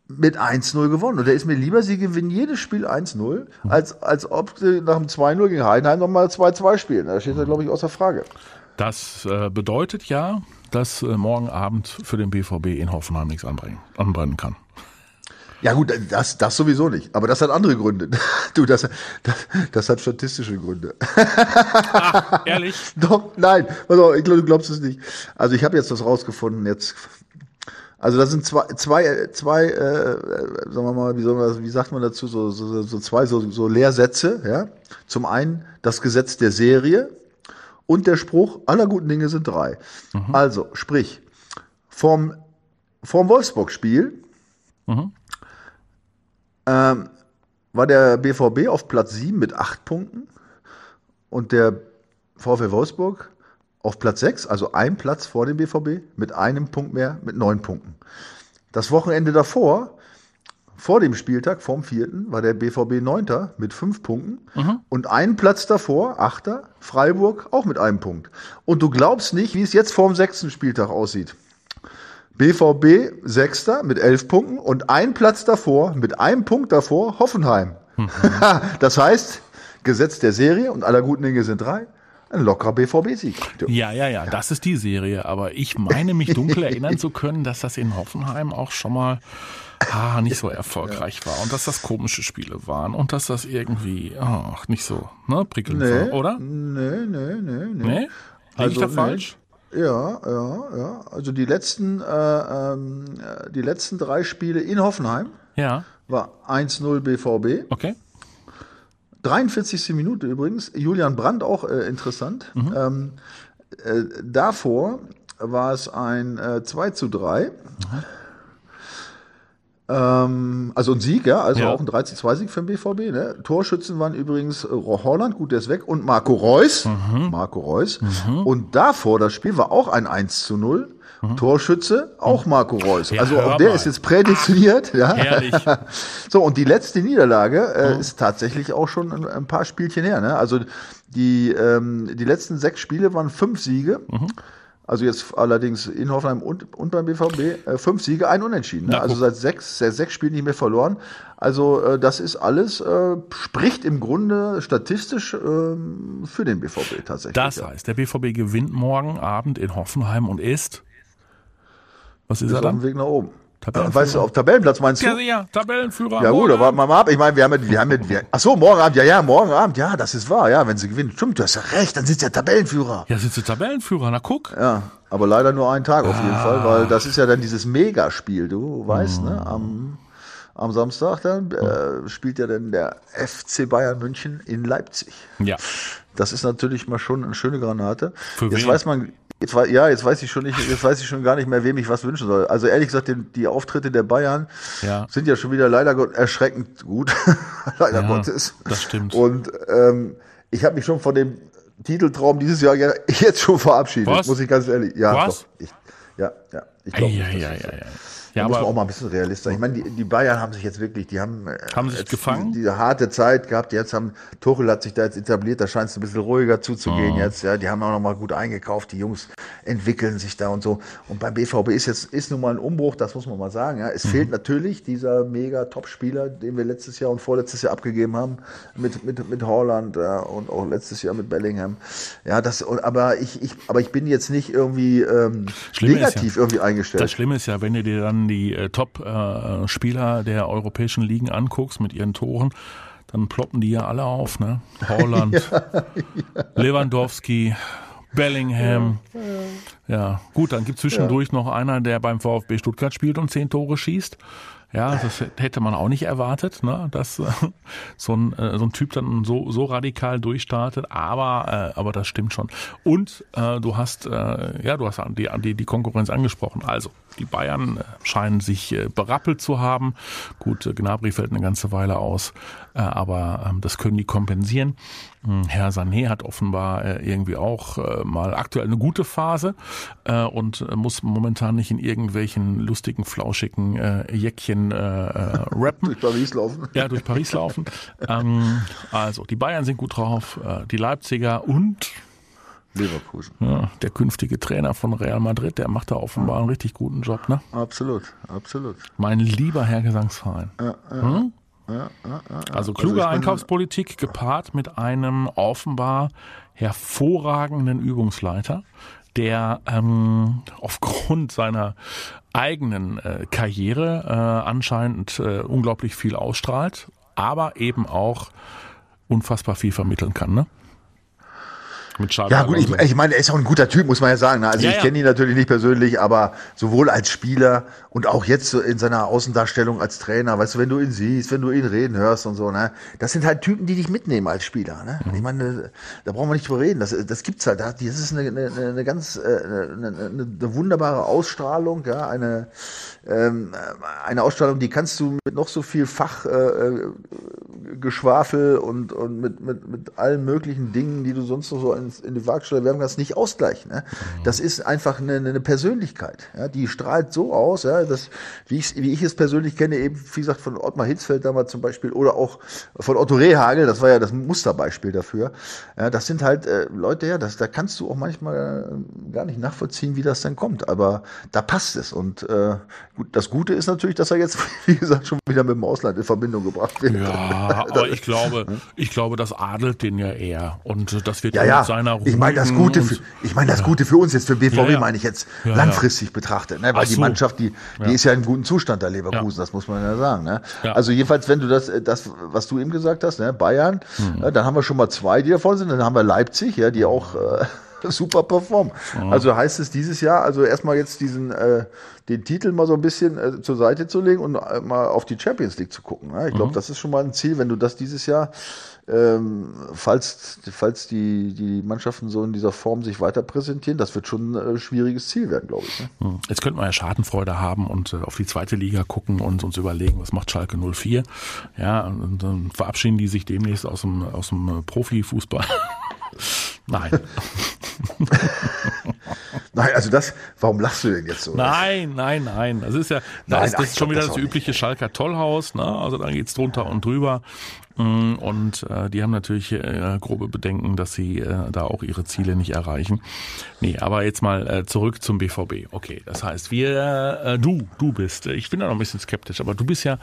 [SPEAKER 3] mit 1-0 gewonnen. Und da ist mir lieber, sie gewinnen jedes Spiel 1-0, als, als ob sie nach dem 2-0 gegen Heidenheim nochmal 2-2 spielen. Da steht da, glaube ich, außer Frage.
[SPEAKER 2] Das äh, bedeutet ja, dass äh, morgen Abend für den BVB in Hoffenheim nichts anbrennen, anbrennen kann.
[SPEAKER 3] Ja gut, das, das sowieso nicht. Aber das hat andere Gründe. Du, das, das, das hat statistische Gründe.
[SPEAKER 2] Ach, ehrlich?
[SPEAKER 3] Doch, nein. Also, ich glaube, du glaubst es nicht. Also ich habe jetzt was rausgefunden. Jetzt, also das sind zwei, zwei, zwei, äh, sagen wir mal, wie, soll man, wie sagt man dazu, so, so, so zwei so, so Lehrsätze. Ja, zum einen das Gesetz der Serie und der Spruch: Aller guten Dinge sind drei. Mhm. Also sprich vom vom Wolfsburg-Spiel. Mhm ähm, war der BVB auf Platz 7 mit 8 Punkten und der VfL Wolfsburg auf Platz 6, also ein Platz vor dem BVB, mit einem Punkt mehr, mit 9 Punkten. Das Wochenende davor, vor dem Spieltag, vorm vierten, war der BVB Neunter mit 5 Punkten mhm. und einen Platz davor, Achter, Freiburg, auch mit einem Punkt. Und du glaubst nicht, wie es jetzt vorm sechsten Spieltag aussieht. BVB Sechster mit elf Punkten und ein Platz davor, mit einem Punkt davor, Hoffenheim. Mhm. das heißt, Gesetz der Serie und aller guten Dinge sind drei. ein lockerer BVB-Sieg.
[SPEAKER 2] Ja, ja, ja, das ist die Serie. Aber ich meine mich dunkel erinnern zu können, dass das in Hoffenheim auch schon mal ah, nicht so erfolgreich war und dass das komische Spiele waren und dass das irgendwie ach, nicht so ne, prickelnd
[SPEAKER 3] Nee,
[SPEAKER 2] war, oder?
[SPEAKER 3] Nee, nee, nee, nee.
[SPEAKER 2] Nee? Lieg ich
[SPEAKER 3] Also,
[SPEAKER 2] da
[SPEAKER 3] nee. Ja, ja, ja. Also die letzten, äh, ähm, äh, die letzten drei Spiele in Hoffenheim
[SPEAKER 2] Ja,
[SPEAKER 3] war 1-0 BVB.
[SPEAKER 2] okay.
[SPEAKER 3] 43. Minute übrigens. Julian Brandt auch äh, interessant. Ähm, äh, davor war es ein äh, 2 zu 3. Ähm, also ein Sieg, ja, also
[SPEAKER 2] Ja.
[SPEAKER 3] auch ein 3 zu 2 Sieg für den BVB. Ne? Torschützen waren übrigens äh, Holland, gut, der ist weg, und Marco Reus. Marco Reus. Und davor, das Spiel war auch ein 1 zu 0. Torschütze, auch Marco Reus.
[SPEAKER 2] Ja,
[SPEAKER 3] also auch der
[SPEAKER 2] mal.
[SPEAKER 3] ist jetzt prädestiniert. Ja.
[SPEAKER 2] Herrlich.
[SPEAKER 3] So, und die letzte Niederlage äh, ist tatsächlich auch schon ein, ein paar Spielchen her. Ne? Also die, ähm, die letzten sechs Spiele waren fünf Siege. Also jetzt allerdings in Hoffenheim und, und beim BVB äh, fünf Siege, ein Unentschieden. Ne? Also seit sechs, seit sechs Spielen nicht mehr verloren. Also äh, das ist alles, äh, spricht im Grunde statistisch ähm, für den BVB tatsächlich.
[SPEAKER 2] Das
[SPEAKER 3] ja.
[SPEAKER 2] heißt, der BVB gewinnt morgen Abend in Hoffenheim und ist. Was ist
[SPEAKER 3] Ist
[SPEAKER 2] er
[SPEAKER 3] auf dem
[SPEAKER 2] dann?
[SPEAKER 3] Weg nach oben.
[SPEAKER 2] Tabellenführer.
[SPEAKER 3] Weißt du, auf Tabellenplatz meinst du?
[SPEAKER 2] Ja, ja, Tabellenführer.
[SPEAKER 3] Ja gut,
[SPEAKER 2] morgen
[SPEAKER 3] aber warte mal ab. Ich meine, wir haben, ja- wir haben, ja- wir, ach so, morgen Abend, ja, ja, morgen Abend, ja, das ist wahr, ja, wenn sie gewinnen. Stimmt, du hast ja recht, dann sie ja Tabellenführer.
[SPEAKER 2] Ja, sind sie Tabellenführer, na guck.
[SPEAKER 3] Ja, aber leider nur einen Tag auf jeden
[SPEAKER 2] Ah.
[SPEAKER 3] Fall, weil das ist ja dann dieses Megaspiel, du weißt, ne,
[SPEAKER 2] Hm.
[SPEAKER 3] am, am Samstag dann äh, spielt ja dann der FC Bayern München in Leipzig.
[SPEAKER 2] Ja.
[SPEAKER 3] Das ist natürlich mal schon eine schöne Granate.
[SPEAKER 2] Für
[SPEAKER 3] jetzt
[SPEAKER 2] wen?
[SPEAKER 3] weiß man, jetzt ja, jetzt weiß ich schon nicht, jetzt weiß ich schon gar nicht mehr, wem ich was wünschen soll. Also ehrlich gesagt, die, die Auftritte der Bayern
[SPEAKER 2] Ja.
[SPEAKER 3] sind ja schon wieder leider Gott erschreckend gut. leider
[SPEAKER 2] Ja,
[SPEAKER 3] Gottes.
[SPEAKER 2] das stimmt.
[SPEAKER 3] Und ähm, ich habe mich schon von dem Titeltraum dieses Jahr ja- jetzt schon verabschiedet,
[SPEAKER 2] Was?
[SPEAKER 3] muss ich ganz ehrlich. Ja,
[SPEAKER 2] Was?
[SPEAKER 3] doch. Ich, ja, ja. Ich glaube,
[SPEAKER 2] Ja,
[SPEAKER 3] nicht, dass
[SPEAKER 2] ja,
[SPEAKER 3] muss man auch mal ein bisschen realist sein. Ich meine, die, die Bayern haben sich jetzt wirklich, die haben, äh,
[SPEAKER 2] Haben sich
[SPEAKER 3] jetzt
[SPEAKER 2] gefangen?
[SPEAKER 3] Diese, diese harte Zeit gehabt. Jetzt haben Tuchel hat sich da jetzt etabliert. Da scheint es ein bisschen ruhiger zuzugehen
[SPEAKER 2] Oh.
[SPEAKER 3] jetzt. Ja, die haben auch noch mal gut eingekauft. Die Jungs entwickeln sich da und so. Und beim BVB ist jetzt ist nun mal ein Umbruch. Das muss man mal sagen. Ja, es
[SPEAKER 2] Mhm.
[SPEAKER 3] fehlt natürlich dieser mega Top-Spieler, den wir letztes Jahr und vorletztes Jahr abgegeben haben mit mit mit Holland ja, und auch letztes Jahr mit Bellingham. Ja, das. Aber ich ich aber ich bin jetzt nicht irgendwie ähm,
[SPEAKER 2] ist ja-
[SPEAKER 3] negativ irgendwie eingestellt.
[SPEAKER 2] Das Schlimme ist ja, wenn du dir dann die äh, Top-Spieler der europäischen Ligen anguckst mit ihren Toren, dann ploppen die ja alle auf, ne? Holland, Lewandowski, Bellingham. Ja, gut, dann gibt zwischendurch noch einer, der beim VfB Stuttgart spielt und zehn Tore schießt. Ja, das hätte man auch nicht erwartet, ne, dass äh, so, ein, äh, so ein Typ dann so, so radikal durchstartet. Aber, äh, aber das stimmt schon. Und äh, du hast, äh, ja, du hast die, die, die Konkurrenz angesprochen. Also die Bayern äh, scheinen sich äh, berappelt zu haben. Gut, äh, Gnabry fällt eine ganze Weile aus, aber ähm, das können die kompensieren. Hm, Herr Sané hat offenbar irgendwie auch mal aktuell eine gute Phase und muss momentan nicht in irgendwelchen lustigen, flauschigen Jäckchen rappen.
[SPEAKER 3] durch Paris laufen.
[SPEAKER 2] Ja, durch Paris laufen. ähm, also, die Bayern sind gut drauf, die Leipziger und
[SPEAKER 3] Leverkusen.
[SPEAKER 2] ja, der künftige Trainer von Real Madrid, der macht da offenbar einen richtig guten Job, ne?
[SPEAKER 3] Absolut, absolut.
[SPEAKER 2] Mein lieber Herr Gesangsverein. Hm? Also kluge
[SPEAKER 3] ich bin-
[SPEAKER 2] Einkaufspolitik gepaart mit einem offenbar hervorragenden Übungsleiter, der ähm, aufgrund seiner eigenen äh, Karriere äh, anscheinend äh, unglaublich viel ausstrahlt, aber eben auch unfassbar viel vermitteln kann. Ne? Mit Xabi
[SPEAKER 3] Ja gut, ich, ich meine, er ist auch ein guter Typ, muss man ja sagen. ne? Also
[SPEAKER 2] Ja,
[SPEAKER 3] ich kenne ihn natürlich nicht persönlich, aber sowohl als Spieler und auch jetzt in seiner Außendarstellung als Trainer, weißt du, wenn du ihn siehst, wenn du ihn reden hörst und so, ne, das sind halt Typen, die dich mitnehmen als Spieler. Ne? Ich meine, da brauchen wir nicht drüber reden. Das, das gibt's halt. Das ist eine, eine, eine ganz äh, eine, eine, wunderbare Ausstrahlung, ja, eine ähm, eine Ausstrahlung, die kannst du mit noch so viel Fach äh, äh, Geschwafel und, und mit, mit, mit allen möglichen Dingen, die du sonst noch so in, in die Waagschale werfen kannst, nicht ausgleichen. Ne? Das ist einfach eine, eine Persönlichkeit. Ja? Die strahlt so aus, ja, dass, wie, ich, wie ich es persönlich kenne, eben, wie gesagt, von Ottmar Hitzfeld damals zum Beispiel oder auch von Otto Rehagel, das war ja das Musterbeispiel dafür. Ja, das sind halt äh, Leute, ja, das, da kannst du auch manchmal äh, gar nicht nachvollziehen, wie das dann kommt. Aber da passt es. Und äh, gut, das Gute ist natürlich, dass er jetzt, wie gesagt, schon wieder mit dem Ausland in Verbindung gebracht wird.
[SPEAKER 2] Ja, Ja, aber ich glaube, ich glaube, das adelt den ja eher. Und das wird
[SPEAKER 3] ja, ja. Seiner Ich meine, das Gute für, ich meine, das Gute für uns jetzt, für BVB ja, meine ich jetzt langfristig betrachtet, ne? weil so. die Mannschaft, die, die ist ja in gutem Zustand, der Leverkusen, das muss man ja sagen. Ne? Also jedenfalls, wenn du das, das, was du eben gesagt hast, ne? Bayern, mhm. dann haben wir schon mal zwei, die davon sind, dann haben wir Leipzig, ja, die auch äh, super performen. Mhm. Also heißt es dieses Jahr, also erstmal jetzt diesen äh, den Titel mal so ein bisschen äh, zur Seite zu legen und äh, mal auf die Champions League zu gucken. Ne? Ich glaube, mhm. das ist schon mal ein Ziel, wenn du das dieses Jahr, ähm, falls, falls die, die Mannschaften so in dieser Form sich weiter präsentieren, das wird schon ein äh, schwieriges Ziel werden, glaube ich. Ne?
[SPEAKER 2] Mhm. Jetzt könnten wir ja Schadenfreude haben und äh, auf die zweite Liga gucken und uns überlegen, was macht Schalke 04. Ja, und dann verabschieden die sich demnächst aus dem, aus dem Profifußball. Nein.
[SPEAKER 3] nein, also das, warum lachst du denn jetzt so?
[SPEAKER 2] Nein, nein, nein. Das ist ja, das, nein, ist, das ist schon wieder das, das übliche Schalker Tollhaus, ne? Also da geht's drunter und drüber. Mm, und äh, die haben natürlich äh, grobe Bedenken, dass sie äh, da auch ihre Ziele nicht erreichen. Nee, aber jetzt mal äh, zurück zum BVB. Okay, das heißt, wir, äh, du, du bist, äh, ich bin da noch ein bisschen skeptisch, aber du bist ja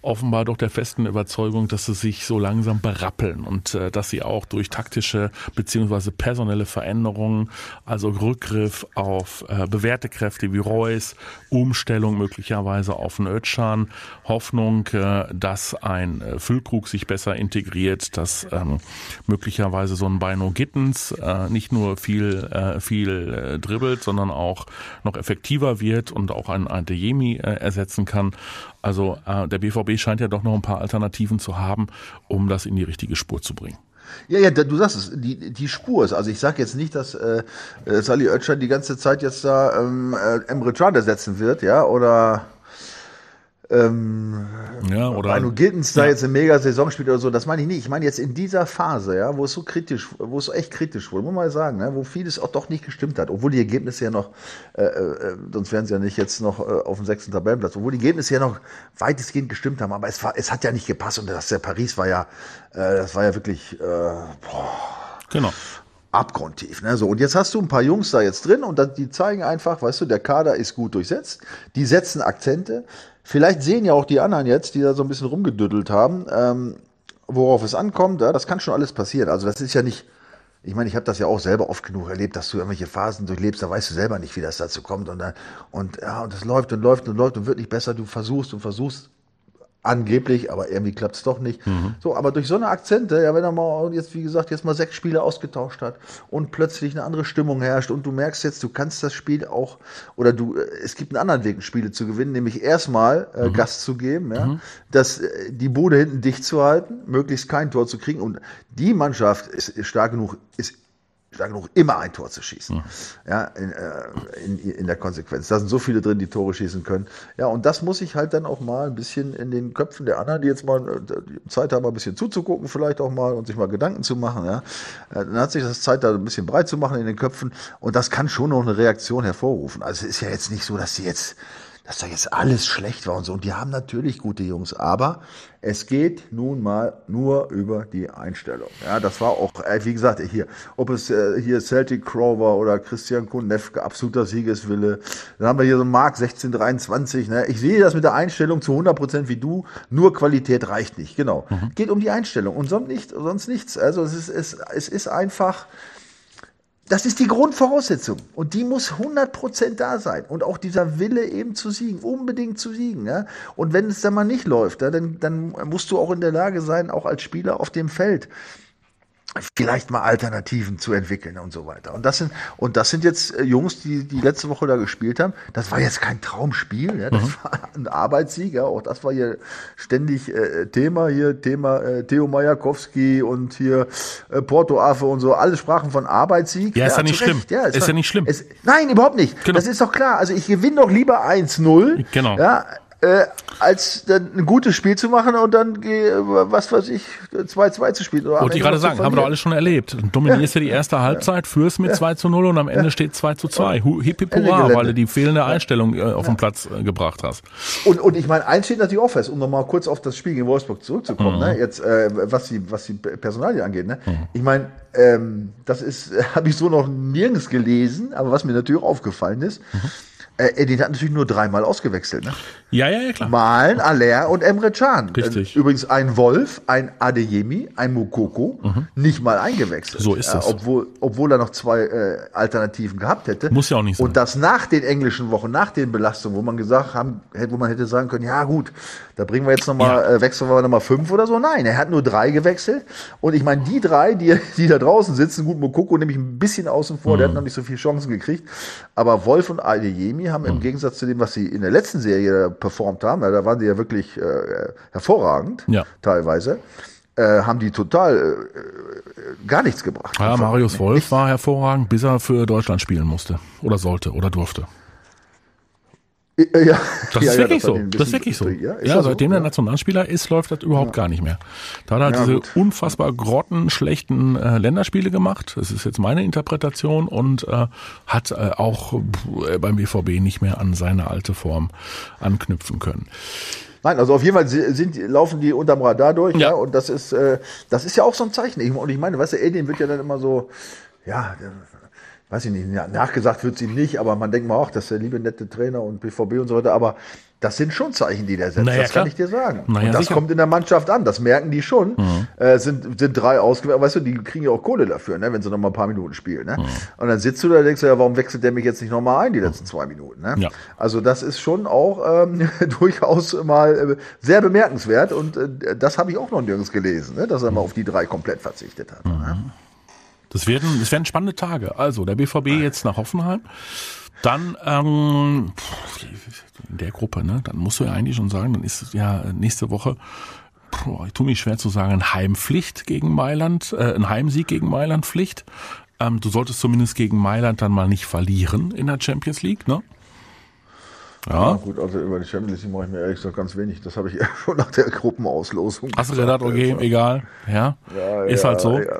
[SPEAKER 2] offenbar doch der festen Überzeugung, dass sie sich so langsam berappeln und äh, dass sie auch durch taktische beziehungsweise personelle Veränderungen, also Rückgriff auf äh, bewährte Kräfte wie Reus, Umstellung möglicherweise auf einen Hoffnung, äh, dass ein äh, Füllkrug sich besser integriert, dass ähm, möglicherweise so ein Beino Gittens äh, nicht nur viel, äh, viel äh, dribbelt, sondern auch noch effektiver wird und auch ein Antejemi äh, ersetzen kann. Also äh, der BVB scheint ja doch noch ein paar Alternativen zu haben, um das in die richtige Spur zu bringen.
[SPEAKER 3] Ja, ja, du sagst es, die, die Spur ist. Also ich sage jetzt nicht, dass äh, äh Sally Oetscher die ganze Zeit jetzt da ähm, äh, Emre Can ersetzen wird, ja, oder ähm, ja, oder Manu Gittens da ja. jetzt eine Mega-Saison spielt oder so, das meine ich nicht. Ich meine jetzt in dieser Phase, ja, wo es so kritisch, wo es echt kritisch wurde, muss man mal sagen, ne, wo vieles auch doch nicht gestimmt hat, obwohl die Ergebnisse ja noch, äh, äh, sonst wären sie ja nicht jetzt noch äh, auf dem sechsten Tabellenplatz, obwohl die Ergebnisse ja noch weitestgehend gestimmt haben, aber es war, es hat ja nicht gepasst und das der Paris war ja, äh, das war ja wirklich, äh, boah,
[SPEAKER 2] genau
[SPEAKER 3] abgrundtief. Ne? So, und jetzt hast du ein paar Jungs da jetzt drin und die zeigen einfach, weißt du, der Kader ist gut durchsetzt, die setzen Akzente. Vielleicht sehen ja auch die anderen jetzt, die da so ein bisschen rumgedüttelt haben, ähm, worauf es ankommt. Ja? Das kann schon alles passieren. Also das ist ja nicht, ich meine, ich habe das ja auch selber oft genug erlebt, dass du irgendwelche Phasen durchlebst, da weißt du selber nicht, wie das dazu kommt. Und, dann, und ja, und das läuft und läuft und läuft und wird nicht besser. Du versuchst und versuchst Angeblich, aber irgendwie klappt es doch nicht. Mhm. So, aber durch so eine Akzente, ja, wenn er mal jetzt, wie gesagt, jetzt mal sechs Spiele ausgetauscht hat und plötzlich eine andere Stimmung herrscht und du merkst jetzt, du kannst das Spiel auch, oder du, äh, es gibt einen anderen Weg, Spiele zu gewinnen, nämlich erstmal äh, mhm. Gas zu geben, ja, mhm. dass äh, die Bude hinten dicht zu halten, möglichst kein Tor zu kriegen und die Mannschaft ist, ist stark genug, ist stark genug, immer ein Tor zu schießen. Ja, ja in, äh, in, in, der Konsequenz. Da sind so viele drin, die Tore schießen können. Ja, und das muss ich halt dann auch mal ein bisschen in den Köpfen der anderen, die jetzt mal äh, Zeit haben, ein bisschen zuzugucken, vielleicht auch mal und sich mal Gedanken zu machen. Ja. Äh, dann hat sich das Zeit, da ein bisschen breit zu machen in den Köpfen. Und das kann schon noch eine Reaktion hervorrufen. Also es ist ja jetzt nicht so, dass sie jetzt dass da jetzt alles schlecht war und so. Und die haben natürlich gute Jungs, aber es geht nun mal nur über die Einstellung. Ja, das war auch, äh, wie gesagt, hier, ob es äh, hier Celtic Crow oder Christian Konevke, absoluter Siegeswille. Dann haben wir hier so Mark 1623. Ne? Ich sehe das mit der Einstellung zu 100 Prozent wie du. Nur Qualität reicht nicht. Genau. Mhm. Geht um die Einstellung und sonst, nicht, sonst nichts. Also es ist, es, es ist einfach, das ist die Grundvoraussetzung. Und die muss 100% da sein. Und auch dieser Wille eben zu siegen, unbedingt zu siegen. Ja? Und wenn es dann mal nicht läuft, ja, dann, dann musst du auch in der Lage sein, auch als Spieler auf dem Feld vielleicht mal Alternativen zu entwickeln und so weiter. Und das sind, und das sind jetzt äh, Jungs, die, die letzte Woche da gespielt haben. Das war jetzt kein Traumspiel, ja, das mhm. war ein Arbeitssieg, ja, auch das war hier ständig äh, Thema, hier Thema äh, Theo Majakowski und hier äh, Porto Affe und so, alle sprachen von Arbeitssieg.
[SPEAKER 2] Ja, ist ja, ja nicht schlimm. Ja, ist war, ja nicht schlimm.
[SPEAKER 3] Es, nein, überhaupt nicht. Genau. Das ist doch klar. Also ich gewinne doch lieber 1-0.
[SPEAKER 2] Genau.
[SPEAKER 3] Ja, äh, als dann ein gutes Spiel zu machen und dann, was weiß ich, 2-2 zu spielen.
[SPEAKER 2] Wollte ich gerade sagen, haben wir doch alles schon erlebt. Du dominierst ja die erste Halbzeit, führst mit ja. 2 zu 0 und am Ende ja. steht 2 zu 2. Hip hip hurra, weil du die fehlende Einstellung äh, auf den Platz äh, gebracht hast.
[SPEAKER 3] Und, und ich meine, eins steht natürlich auch fest, um nochmal kurz auf das Spiel gegen Wolfsburg zurückzukommen, mhm. ne? jetzt, äh, was die, was die Personalie angeht. Ne? Mhm. Ich meine, ähm, das ist, habe ich so noch nirgends gelesen, aber was mir natürlich aufgefallen ist, mhm Äh, den hat natürlich nur dreimal ausgewechselt. Ne?
[SPEAKER 2] Ja, ja, ja, klar.
[SPEAKER 3] Malen, Aller und Emre Can.
[SPEAKER 2] Richtig.
[SPEAKER 3] Äh, Übrigens ein Wolf, ein Adeyemi, ein Mukoko, nicht mal eingewechselt.
[SPEAKER 2] Mhm. So ist
[SPEAKER 3] Äh,
[SPEAKER 2] das.
[SPEAKER 3] obwohl, obwohl er noch zwei äh, Alternativen gehabt hätte.
[SPEAKER 2] Muss ja auch nicht sein.
[SPEAKER 3] Und das nach den englischen Wochen, nach den Belastungen, wo man gesagt haben, hätte- wo man hätte sagen können, ja gut, da bringen wir jetzt nochmal,
[SPEAKER 2] Ja.
[SPEAKER 3] äh, wechseln wir nochmal fünf oder so. Nein, er hat nur drei gewechselt. Und ich meine, die drei, die, die da draußen sitzen, gut, Mokoko nämlich ein bisschen außen vor,
[SPEAKER 2] Mhm.
[SPEAKER 3] der hat noch nicht so viele Chancen gekriegt. Aber Wolf und Adeyemi haben
[SPEAKER 2] Mhm.
[SPEAKER 3] im Gegensatz zu dem, was sie in der letzten Serie performt haben, ja, da waren sie ja wirklich äh, hervorragend,
[SPEAKER 2] Ja.
[SPEAKER 3] teilweise, äh, haben die total äh, äh, gar nichts gebracht.
[SPEAKER 2] Ja, Marius Wolf war hervorragend, bis er für Deutschland spielen musste. Oder sollte oder durfte.
[SPEAKER 3] Äh, Ja,
[SPEAKER 2] Das
[SPEAKER 3] ja,
[SPEAKER 2] ist
[SPEAKER 3] ja,
[SPEAKER 2] wirklich
[SPEAKER 3] hat
[SPEAKER 2] so. Das ist wirklich so. Ja,
[SPEAKER 3] ist das so?
[SPEAKER 2] seitdem der
[SPEAKER 3] Ja.
[SPEAKER 2] Nationalspieler ist, läuft das überhaupt gar nicht mehr. Da hat er
[SPEAKER 3] Ja,
[SPEAKER 2] diese
[SPEAKER 3] gut.
[SPEAKER 2] unfassbar grottenschlechten äh, Länderspiele gemacht. Das ist jetzt meine Interpretation und äh, hat äh, auch äh, beim BVB nicht mehr an seine alte Form anknüpfen können.
[SPEAKER 3] Nein, also auf jeden Fall sind, laufen die unterm Radar durch, ja,
[SPEAKER 2] Ja.
[SPEAKER 3] und das ist, äh, das ist ja auch so ein Zeichen. Ich- Und ich meine, weißt du, Alien wird ja dann immer so, ja, äh, weiß ich nicht, nachgesagt wird's ihm nicht, aber man denkt mal auch, das ist der liebe nette Trainer und BVB und so weiter, aber das sind schon Zeichen, die der setzt,
[SPEAKER 2] Naja,
[SPEAKER 3] das
[SPEAKER 2] klar.
[SPEAKER 3] kann ich dir sagen.
[SPEAKER 2] Naja,
[SPEAKER 3] und das
[SPEAKER 2] sicher.
[SPEAKER 3] kommt in der Mannschaft an, das merken die schon. Äh, sind, sind drei ausgewählt, weißt du, die kriegen ja auch Kohle dafür, ne, wenn sie noch mal ein paar Minuten spielen. Ne? Und dann sitzt du da und denkst du, ja, warum wechselt der mich jetzt nicht noch mal ein, die letzten zwei Minuten? Ne?
[SPEAKER 2] Ja.
[SPEAKER 3] Also das ist schon auch ähm, durchaus mal äh, sehr bemerkenswert und äh, das habe ich auch noch nirgends gelesen, ne? dass er mal auf die drei komplett verzichtet hat. Ne?
[SPEAKER 2] Das werden, das werden spannende Tage. Also der BVB jetzt nach Hoffenheim. Dann ähm, in der Gruppe, ne? Dann musst du ja eigentlich schon sagen, dann ist es ja nächste Woche. Puh, ich tue mich schwer zu sagen, Heimpflicht gegen Mailand, äh, ein Heimsieg gegen Mailand Pflicht. Ähm, du solltest zumindest gegen Mailand dann mal nicht verlieren in der Champions League, ne?
[SPEAKER 3] Ja,
[SPEAKER 2] Ja.
[SPEAKER 3] gut, also über die Champions League mache ich mir ehrlich gesagt ganz wenig. Das habe ich eher schon nach der Gruppenauslosung.
[SPEAKER 2] Hast du gedacht, okay, egal, ja,
[SPEAKER 3] Ja,
[SPEAKER 2] ist
[SPEAKER 3] ja,
[SPEAKER 2] halt so.
[SPEAKER 3] Ja,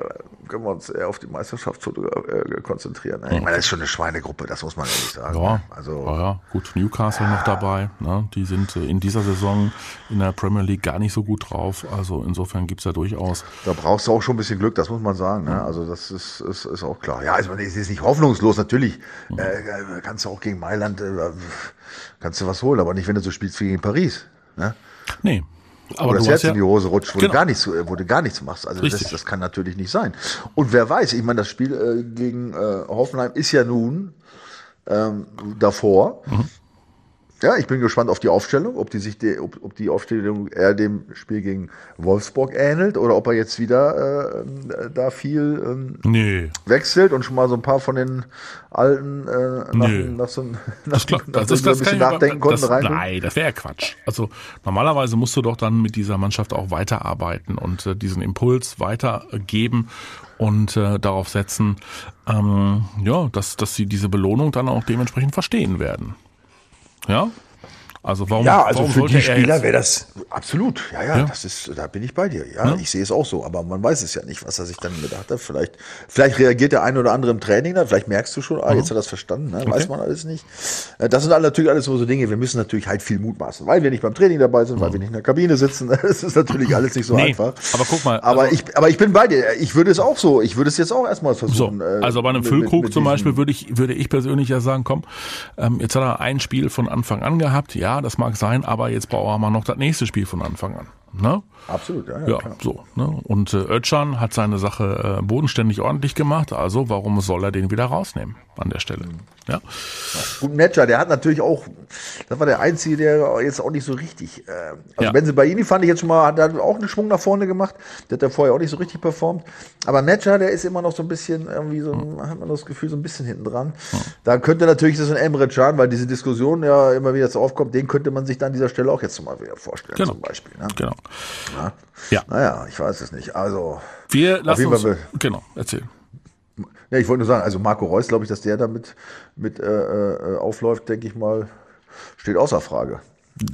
[SPEAKER 3] können wir uns eher auf die Meisterschaft äh, konzentrieren. Ich meine, das ist schon eine Schweinegruppe, das muss man ehrlich sagen.
[SPEAKER 2] Ja,
[SPEAKER 3] ne? Also,
[SPEAKER 2] ja, ja, gut, Newcastle noch dabei. Ne? Die sind äh, in dieser Saison in der Premier League gar nicht so gut drauf. Also insofern gibt's ja durchaus.
[SPEAKER 3] Da brauchst du auch schon ein bisschen Glück, das muss man sagen. Ne? Also das ist, ist, ist auch klar. Ja, also es ist nicht hoffnungslos. Natürlich äh, kannst du auch gegen Mailand äh, kannst du was holen, aber nicht, wenn du so spielst wie gegen Paris. Ne?
[SPEAKER 2] Nee. Aber
[SPEAKER 3] Oder das Herz in die
[SPEAKER 2] ja,
[SPEAKER 3] Hose rutscht, wo,
[SPEAKER 2] Genau.
[SPEAKER 3] du gar nichts, wo du gar nichts machst. Also das, das kann natürlich nicht sein. Und wer weiß, ich meine, das Spiel äh, gegen äh, Hoffenheim ist ja nun ähm, davor.
[SPEAKER 2] Mhm.
[SPEAKER 3] Ja, ich bin gespannt auf die Aufstellung, ob die sich die, ob, ob die Aufstellung eher dem Spiel gegen Wolfsburg ähnelt oder ob er jetzt wieder äh, da viel ähm,
[SPEAKER 2] nee.
[SPEAKER 3] wechselt und schon mal so ein paar von den alten äh, nach,
[SPEAKER 2] Nö.
[SPEAKER 3] nach so, nach,
[SPEAKER 2] Das,
[SPEAKER 3] nach
[SPEAKER 2] das,
[SPEAKER 3] so
[SPEAKER 2] das
[SPEAKER 3] ein bisschen
[SPEAKER 2] ich aber-
[SPEAKER 3] nachdenken konnten
[SPEAKER 2] das,
[SPEAKER 3] rein.
[SPEAKER 2] Nein, das wäre ja Quatsch. Also normalerweise musst du doch dann mit dieser Mannschaft auch weiterarbeiten und äh, diesen Impuls weitergeben und äh, darauf setzen, ähm, ja, dass, dass sie diese Belohnung dann auch dementsprechend verstehen werden. Ja? Also warum,
[SPEAKER 3] Ja, also
[SPEAKER 2] warum
[SPEAKER 3] für die
[SPEAKER 2] er
[SPEAKER 3] Spieler wäre das absolut. Ja, ja,
[SPEAKER 2] Ja.
[SPEAKER 3] das ist, da bin ich bei dir. Ja, ich sehe es auch so, aber man weiß es ja nicht, was er sich dann gedacht hat. Vielleicht, vielleicht reagiert der eine oder andere im Training dann, vielleicht merkst du schon, ah, jetzt hat er das verstanden, ne? weiß man alles nicht. Äh, Das sind natürlich alles so so Dinge. Wir müssen natürlich halt viel mutmaßen, weil wir nicht beim Training dabei sind, weil wir nicht in der Kabine sitzen. Das ist natürlich alles nicht so
[SPEAKER 2] Nee,
[SPEAKER 3] einfach.
[SPEAKER 2] aber guck mal,
[SPEAKER 3] Aber
[SPEAKER 2] also-
[SPEAKER 3] ich, aber ich bin bei dir. Ich würde es auch so. Ich würde es jetzt auch erstmal
[SPEAKER 2] So,
[SPEAKER 3] versuchen. äh,
[SPEAKER 2] also bei einem
[SPEAKER 3] mit- mit-
[SPEAKER 2] Füllkrug
[SPEAKER 3] mit
[SPEAKER 2] zum
[SPEAKER 3] diesem-
[SPEAKER 2] Beispiel würde ich, würde ich persönlich ja sagen, komm, ähm, jetzt hat er ein Spiel von Anfang an gehabt, ja, das mag sein, aber jetzt brauchen wir mal noch das nächste Spiel von Anfang an. Ne?
[SPEAKER 3] Absolut, ja, ja,
[SPEAKER 2] Ja,
[SPEAKER 3] klar.
[SPEAKER 2] so. Ne? Und äh, Özcan hat seine Sache äh, bodenständig ordentlich gemacht, also warum soll er den wieder rausnehmen an der Stelle? Ja.
[SPEAKER 3] Gut, Netscher, der hat natürlich auch, das war der Einzige, der jetzt auch nicht so richtig, äh, also
[SPEAKER 2] Ja.
[SPEAKER 3] Benze Baini fand ich jetzt schon mal, hat er auch einen Schwung nach vorne gemacht, der hat ja vorher auch nicht so richtig performt, aber Netscher, der ist immer noch so ein bisschen, irgendwie so,
[SPEAKER 2] Hm.
[SPEAKER 3] hat man das Gefühl, so ein bisschen hinten dran. Da könnte natürlich das ein Emre Can, weil diese Diskussion ja immer wieder so aufkommt, den könnte man sich dann an dieser Stelle auch jetzt mal wieder vorstellen,
[SPEAKER 2] Genau.
[SPEAKER 3] zum Beispiel. Ne?
[SPEAKER 2] Genau.
[SPEAKER 3] Ja.
[SPEAKER 2] Ja.
[SPEAKER 3] Naja, ich weiß es nicht, also...
[SPEAKER 2] Wir lassen uns.
[SPEAKER 3] Fall-
[SPEAKER 2] Genau, erzähl.
[SPEAKER 3] Ja, ich wollte nur sagen, also Marco Reus, glaube ich, dass der damit mit äh, äh, aufläuft, denke ich mal, steht außer Frage.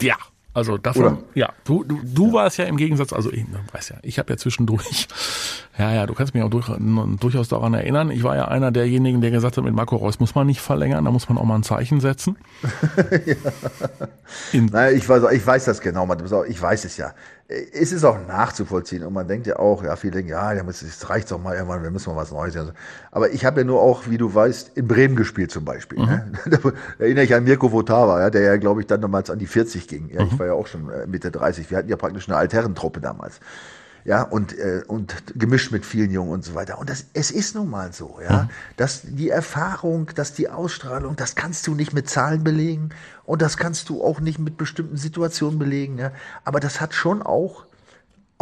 [SPEAKER 2] Ja, also davon,
[SPEAKER 3] Oder?
[SPEAKER 2] ja, du, du, du warst ja im Gegensatz, also ich ne, weiß ja, ich habe ja zwischendurch Ja, ja, du kannst mich auch durch, durchaus daran erinnern. Ich war ja einer derjenigen, der gesagt hat, mit Marco Reus muss man nicht verlängern, da muss man auch mal ein Zeichen setzen.
[SPEAKER 3] ja. naja, ich weiß, ich weiß das genau, ich weiß es ja. Es ist auch nachzuvollziehen und man denkt ja auch, ja, viele denken, ja, es reicht doch mal irgendwann, wir müssen mal was Neues. Aber ich habe ja nur auch, wie du weißt, in Bremen gespielt zum Beispiel. Mhm. Ne? Da erinnere ich an Mirko Votava, ja, der ja, glaube ich, dann damals an die 40 ging. Ja, mhm. Ich war ja auch schon äh, Mitte 30. Wir hatten ja praktisch eine Altherrentruppe damals ja, und, äh, und gemischt mit vielen Jungen und so weiter. Und das, es ist nun mal so, ja, mhm. dass die Erfahrung, dass die Ausstrahlung, das kannst du nicht mit Zahlen belegen und das kannst du auch nicht mit bestimmten Situationen belegen, ja. Aber das hat schon auch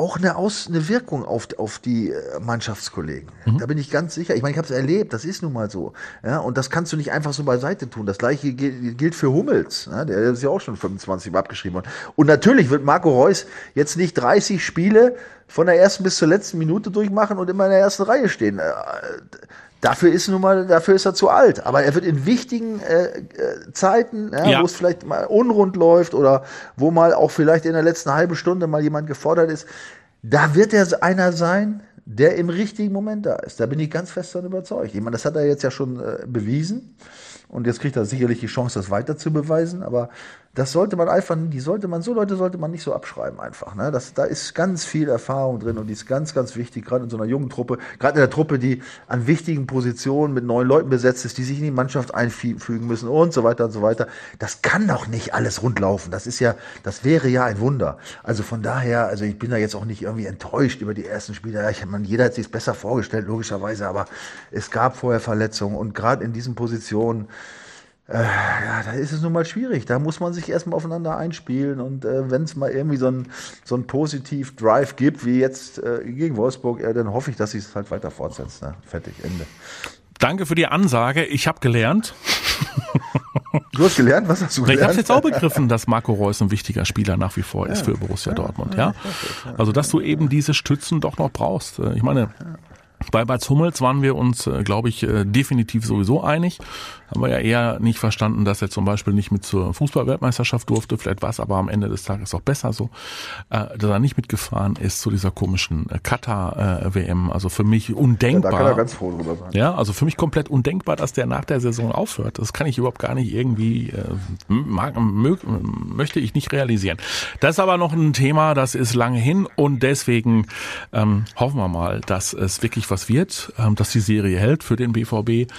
[SPEAKER 3] auch eine, Aus, eine Wirkung auf, auf die äh, Mannschaftskollegen. Mhm. Da bin ich ganz sicher. Ich meine, ich habe es erlebt, das ist nun mal so. Ja, und das kannst du nicht einfach so beiseite tun. Das gleiche gilt für Hummels. Ja, der ist ja auch schon 25 Mal abgeschrieben worden. Und natürlich wird Marco Reus jetzt nicht 30 Spiele von der ersten bis zur letzten Minute durchmachen und immer in der ersten Reihe stehen. Dafür ist nun mal, dafür ist er zu alt. Aber er wird in wichtigen äh, äh, Zeiten, ja, ja. wo es vielleicht mal unrund läuft oder wo mal auch vielleicht in der letzten halben Stunde mal jemand gefordert ist, da wird er einer sein, der im richtigen Moment da ist. Da bin ich ganz fest davon überzeugt. Ich meine, das hat er jetzt ja schon äh, bewiesen. Und jetzt kriegt er sicherlich die Chance, das weiter zu beweisen. Aber das sollte man einfach, die sollte man, so Leute sollte man nicht so abschreiben einfach. Ne? Das, da ist ganz viel Erfahrung drin und die ist ganz, ganz wichtig, gerade in so einer jungen Truppe, gerade in der Truppe, die an wichtigen Positionen mit neuen Leuten besetzt ist, die sich in die Mannschaft einfügen müssen und so weiter und so weiter. Das kann doch nicht alles rundlaufen. Das ist ja, das wäre ja ein Wunder. Also von daher, also ich bin da jetzt auch nicht irgendwie enttäuscht über die ersten Spiele. Ich meine, jeder hat sich besser vorgestellt, logischerweise, aber es gab vorher Verletzungen und gerade in diesen Positionen, äh, ja, da ist es nun mal schwierig. Da muss man sich erstmal aufeinander einspielen. Und äh, wenn es mal irgendwie so ein, so ein positiv Drive gibt, wie jetzt äh, gegen Wolfsburg, äh, dann hoffe ich, dass sie es halt weiter fortsetzt. Ne? Fertig, Ende.
[SPEAKER 2] Danke für die Ansage. Ich habe gelernt.
[SPEAKER 3] Du hast gelernt? Was hast du gelernt?
[SPEAKER 2] Ich habe jetzt auch begriffen, dass Marco Reus ein wichtiger Spieler nach wie vor ist ja, für Borussia ja, Dortmund. Ja, also dass du eben diese Stützen doch noch brauchst. Äh, ich meine, bei Bad Hummels waren wir uns, äh, glaube ich, definitiv sowieso einig. Haben wir ja eher nicht verstanden, dass er zum Beispiel nicht mit zur Fußballweltmeisterschaft durfte. Vielleicht war es aber am Ende des Tages auch besser so, äh, dass er nicht mitgefahren ist zu dieser komischen Katar-WM. Also für mich undenkbar. Ja, da kann er ganz froh drüber sein. Ja, also für mich komplett undenkbar, dass der nach der Saison aufhört. Das kann ich überhaupt gar nicht irgendwie, mag, möchte ich nicht realisieren. Das ist aber noch ein Thema, das ist lange hin und deswegen ähm, hoffen wir mal, dass es wirklich was wird, ähm, dass die Serie hält für den BVB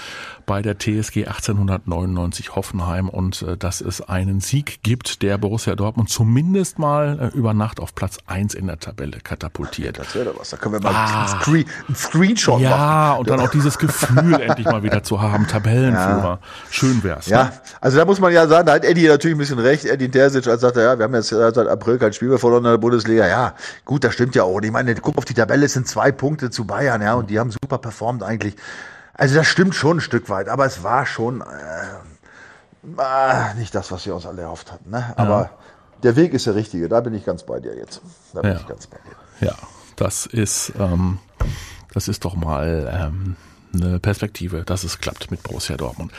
[SPEAKER 2] bei der TSG 1899 Hoffenheim und äh, dass es einen Sieg gibt, der Borussia Dortmund zumindest mal äh, über Nacht auf Platz 1 in der Tabelle katapultiert.
[SPEAKER 3] Das wäre doch was. Da können wir mal ah, einen, Screen, einen Screenshot
[SPEAKER 2] ja,
[SPEAKER 3] machen.
[SPEAKER 2] Ja, und dann auch dieses Gefühl endlich mal wieder zu haben, Tabellenführer. Ja. Schön wär's.
[SPEAKER 3] Ja, ne? also da muss man ja sagen, da hat Eddie natürlich ein bisschen recht. Eddie Terzic, als sagt ja, wir haben jetzt seit April kein Spiel mehr verloren in der Bundesliga. Ja, gut, das stimmt ja auch. Und ich meine, guck auf die Tabelle, es sind zwei Punkte zu Bayern, ja, und die haben super performt eigentlich. Also das stimmt schon ein Stück weit, aber es war schon äh, äh, nicht das, was wir uns alle erhofft hatten. Ne? Aber ja. der Weg ist der richtige, da bin ich ganz bei dir jetzt. Da bin
[SPEAKER 2] ja.
[SPEAKER 3] ich ganz bei
[SPEAKER 2] dir. Ja, das ist, ähm, das ist doch mal ähm, eine Perspektive, dass es klappt mit Borussia Dortmund.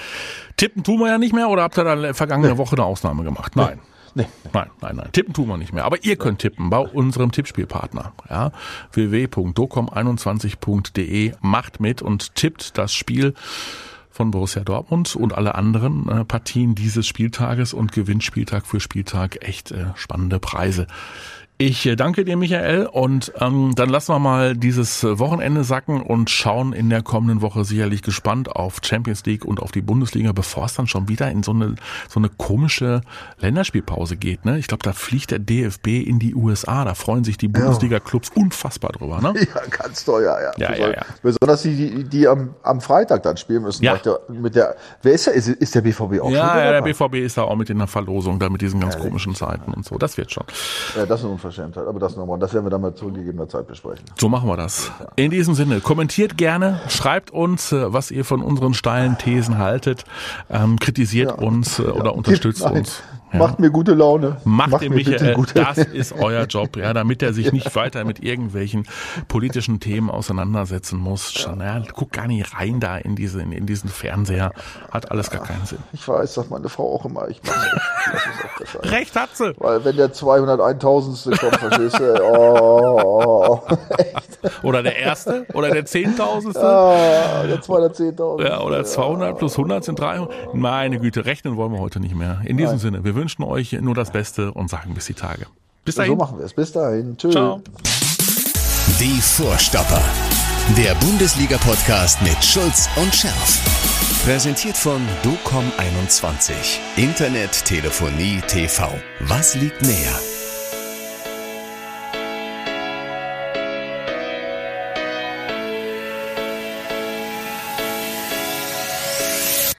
[SPEAKER 2] Tippen tun wir ja nicht mehr oder habt ihr da vergangene nee. Woche eine Ausnahme gemacht? Nein. Nee. Nee. Nein, nein, nein. Tippen tun wir nicht mehr. Aber ihr könnt tippen bei unserem Tippspielpartner. Ja, www.docom21.de macht mit und tippt das Spiel von Borussia Dortmund und alle anderen äh, Partien dieses Spieltages und gewinnt Spieltag für Spieltag echt äh, spannende Preise. Ich danke dir, Michael, und ähm, dann lassen wir mal dieses Wochenende sacken und schauen in der kommenden Woche sicherlich gespannt auf Champions League und auf die Bundesliga, bevor es dann schon wieder in so eine so eine komische Länderspielpause geht. Ne? Ich glaube, da fliegt der DFB in die USA. Da freuen sich die Bundesliga-Clubs unfassbar drüber. Ne?
[SPEAKER 3] Ja, ganz teuer, ja.
[SPEAKER 2] ja, ja, ja.
[SPEAKER 3] Besonders die, die, die am, am Freitag dann spielen müssen.
[SPEAKER 2] Ja.
[SPEAKER 3] Der, mit der, wer ist der? Ist, ist der BVB auch
[SPEAKER 2] ja, schon? Ja, der BVB ist da auch mit in der Verlosung, da mit diesen ganz komischen Zeiten und so. Das wird schon.
[SPEAKER 3] Ja, das ist Unverschämtheit. Aber das nochmal, das werden wir dann mal zu gegebener Zeit besprechen.
[SPEAKER 2] So machen wir das. In diesem Sinne, kommentiert gerne, schreibt uns, äh, was ihr von unseren steilen Thesen haltet, ähm, kritisiert ja. uns äh, oder ja. unterstützt Nein. uns.
[SPEAKER 3] Ja. Macht mir gute Laune.
[SPEAKER 2] Macht, Macht dem Michael, gute. das ist euer Job, ja, damit er sich nicht weiter mit irgendwelchen politischen Themen auseinandersetzen muss. Ja. Na, guck gar nicht rein da in, diese, in, in diesen Fernseher. Hat alles gar keinen Sinn.
[SPEAKER 3] Ich weiß, sagt meine Frau auch immer. Ich meine,
[SPEAKER 2] ich Recht hat sie.
[SPEAKER 3] Weil wenn der 201.000. kommt, verstehst du, oh, oh, oh.
[SPEAKER 2] Oder der erste? Oder der Zehntausendste?
[SPEAKER 3] Ah, der 210.000.
[SPEAKER 2] Ja, oder 200 plus 100 sind 300. Meine Güte, rechnen wollen wir heute nicht mehr. In diesem Sinne, wir wünschen euch nur das Beste und sagen bis die Tage. Bis dahin.
[SPEAKER 3] So machen wir es. Bis dahin. Tschüss.
[SPEAKER 2] Ciao.
[SPEAKER 1] Die Vorstopper. Der Bundesliga-Podcast mit Schulz und Scherf. Präsentiert von DOCOM21. Internet, Telefonie, TV. Was liegt näher?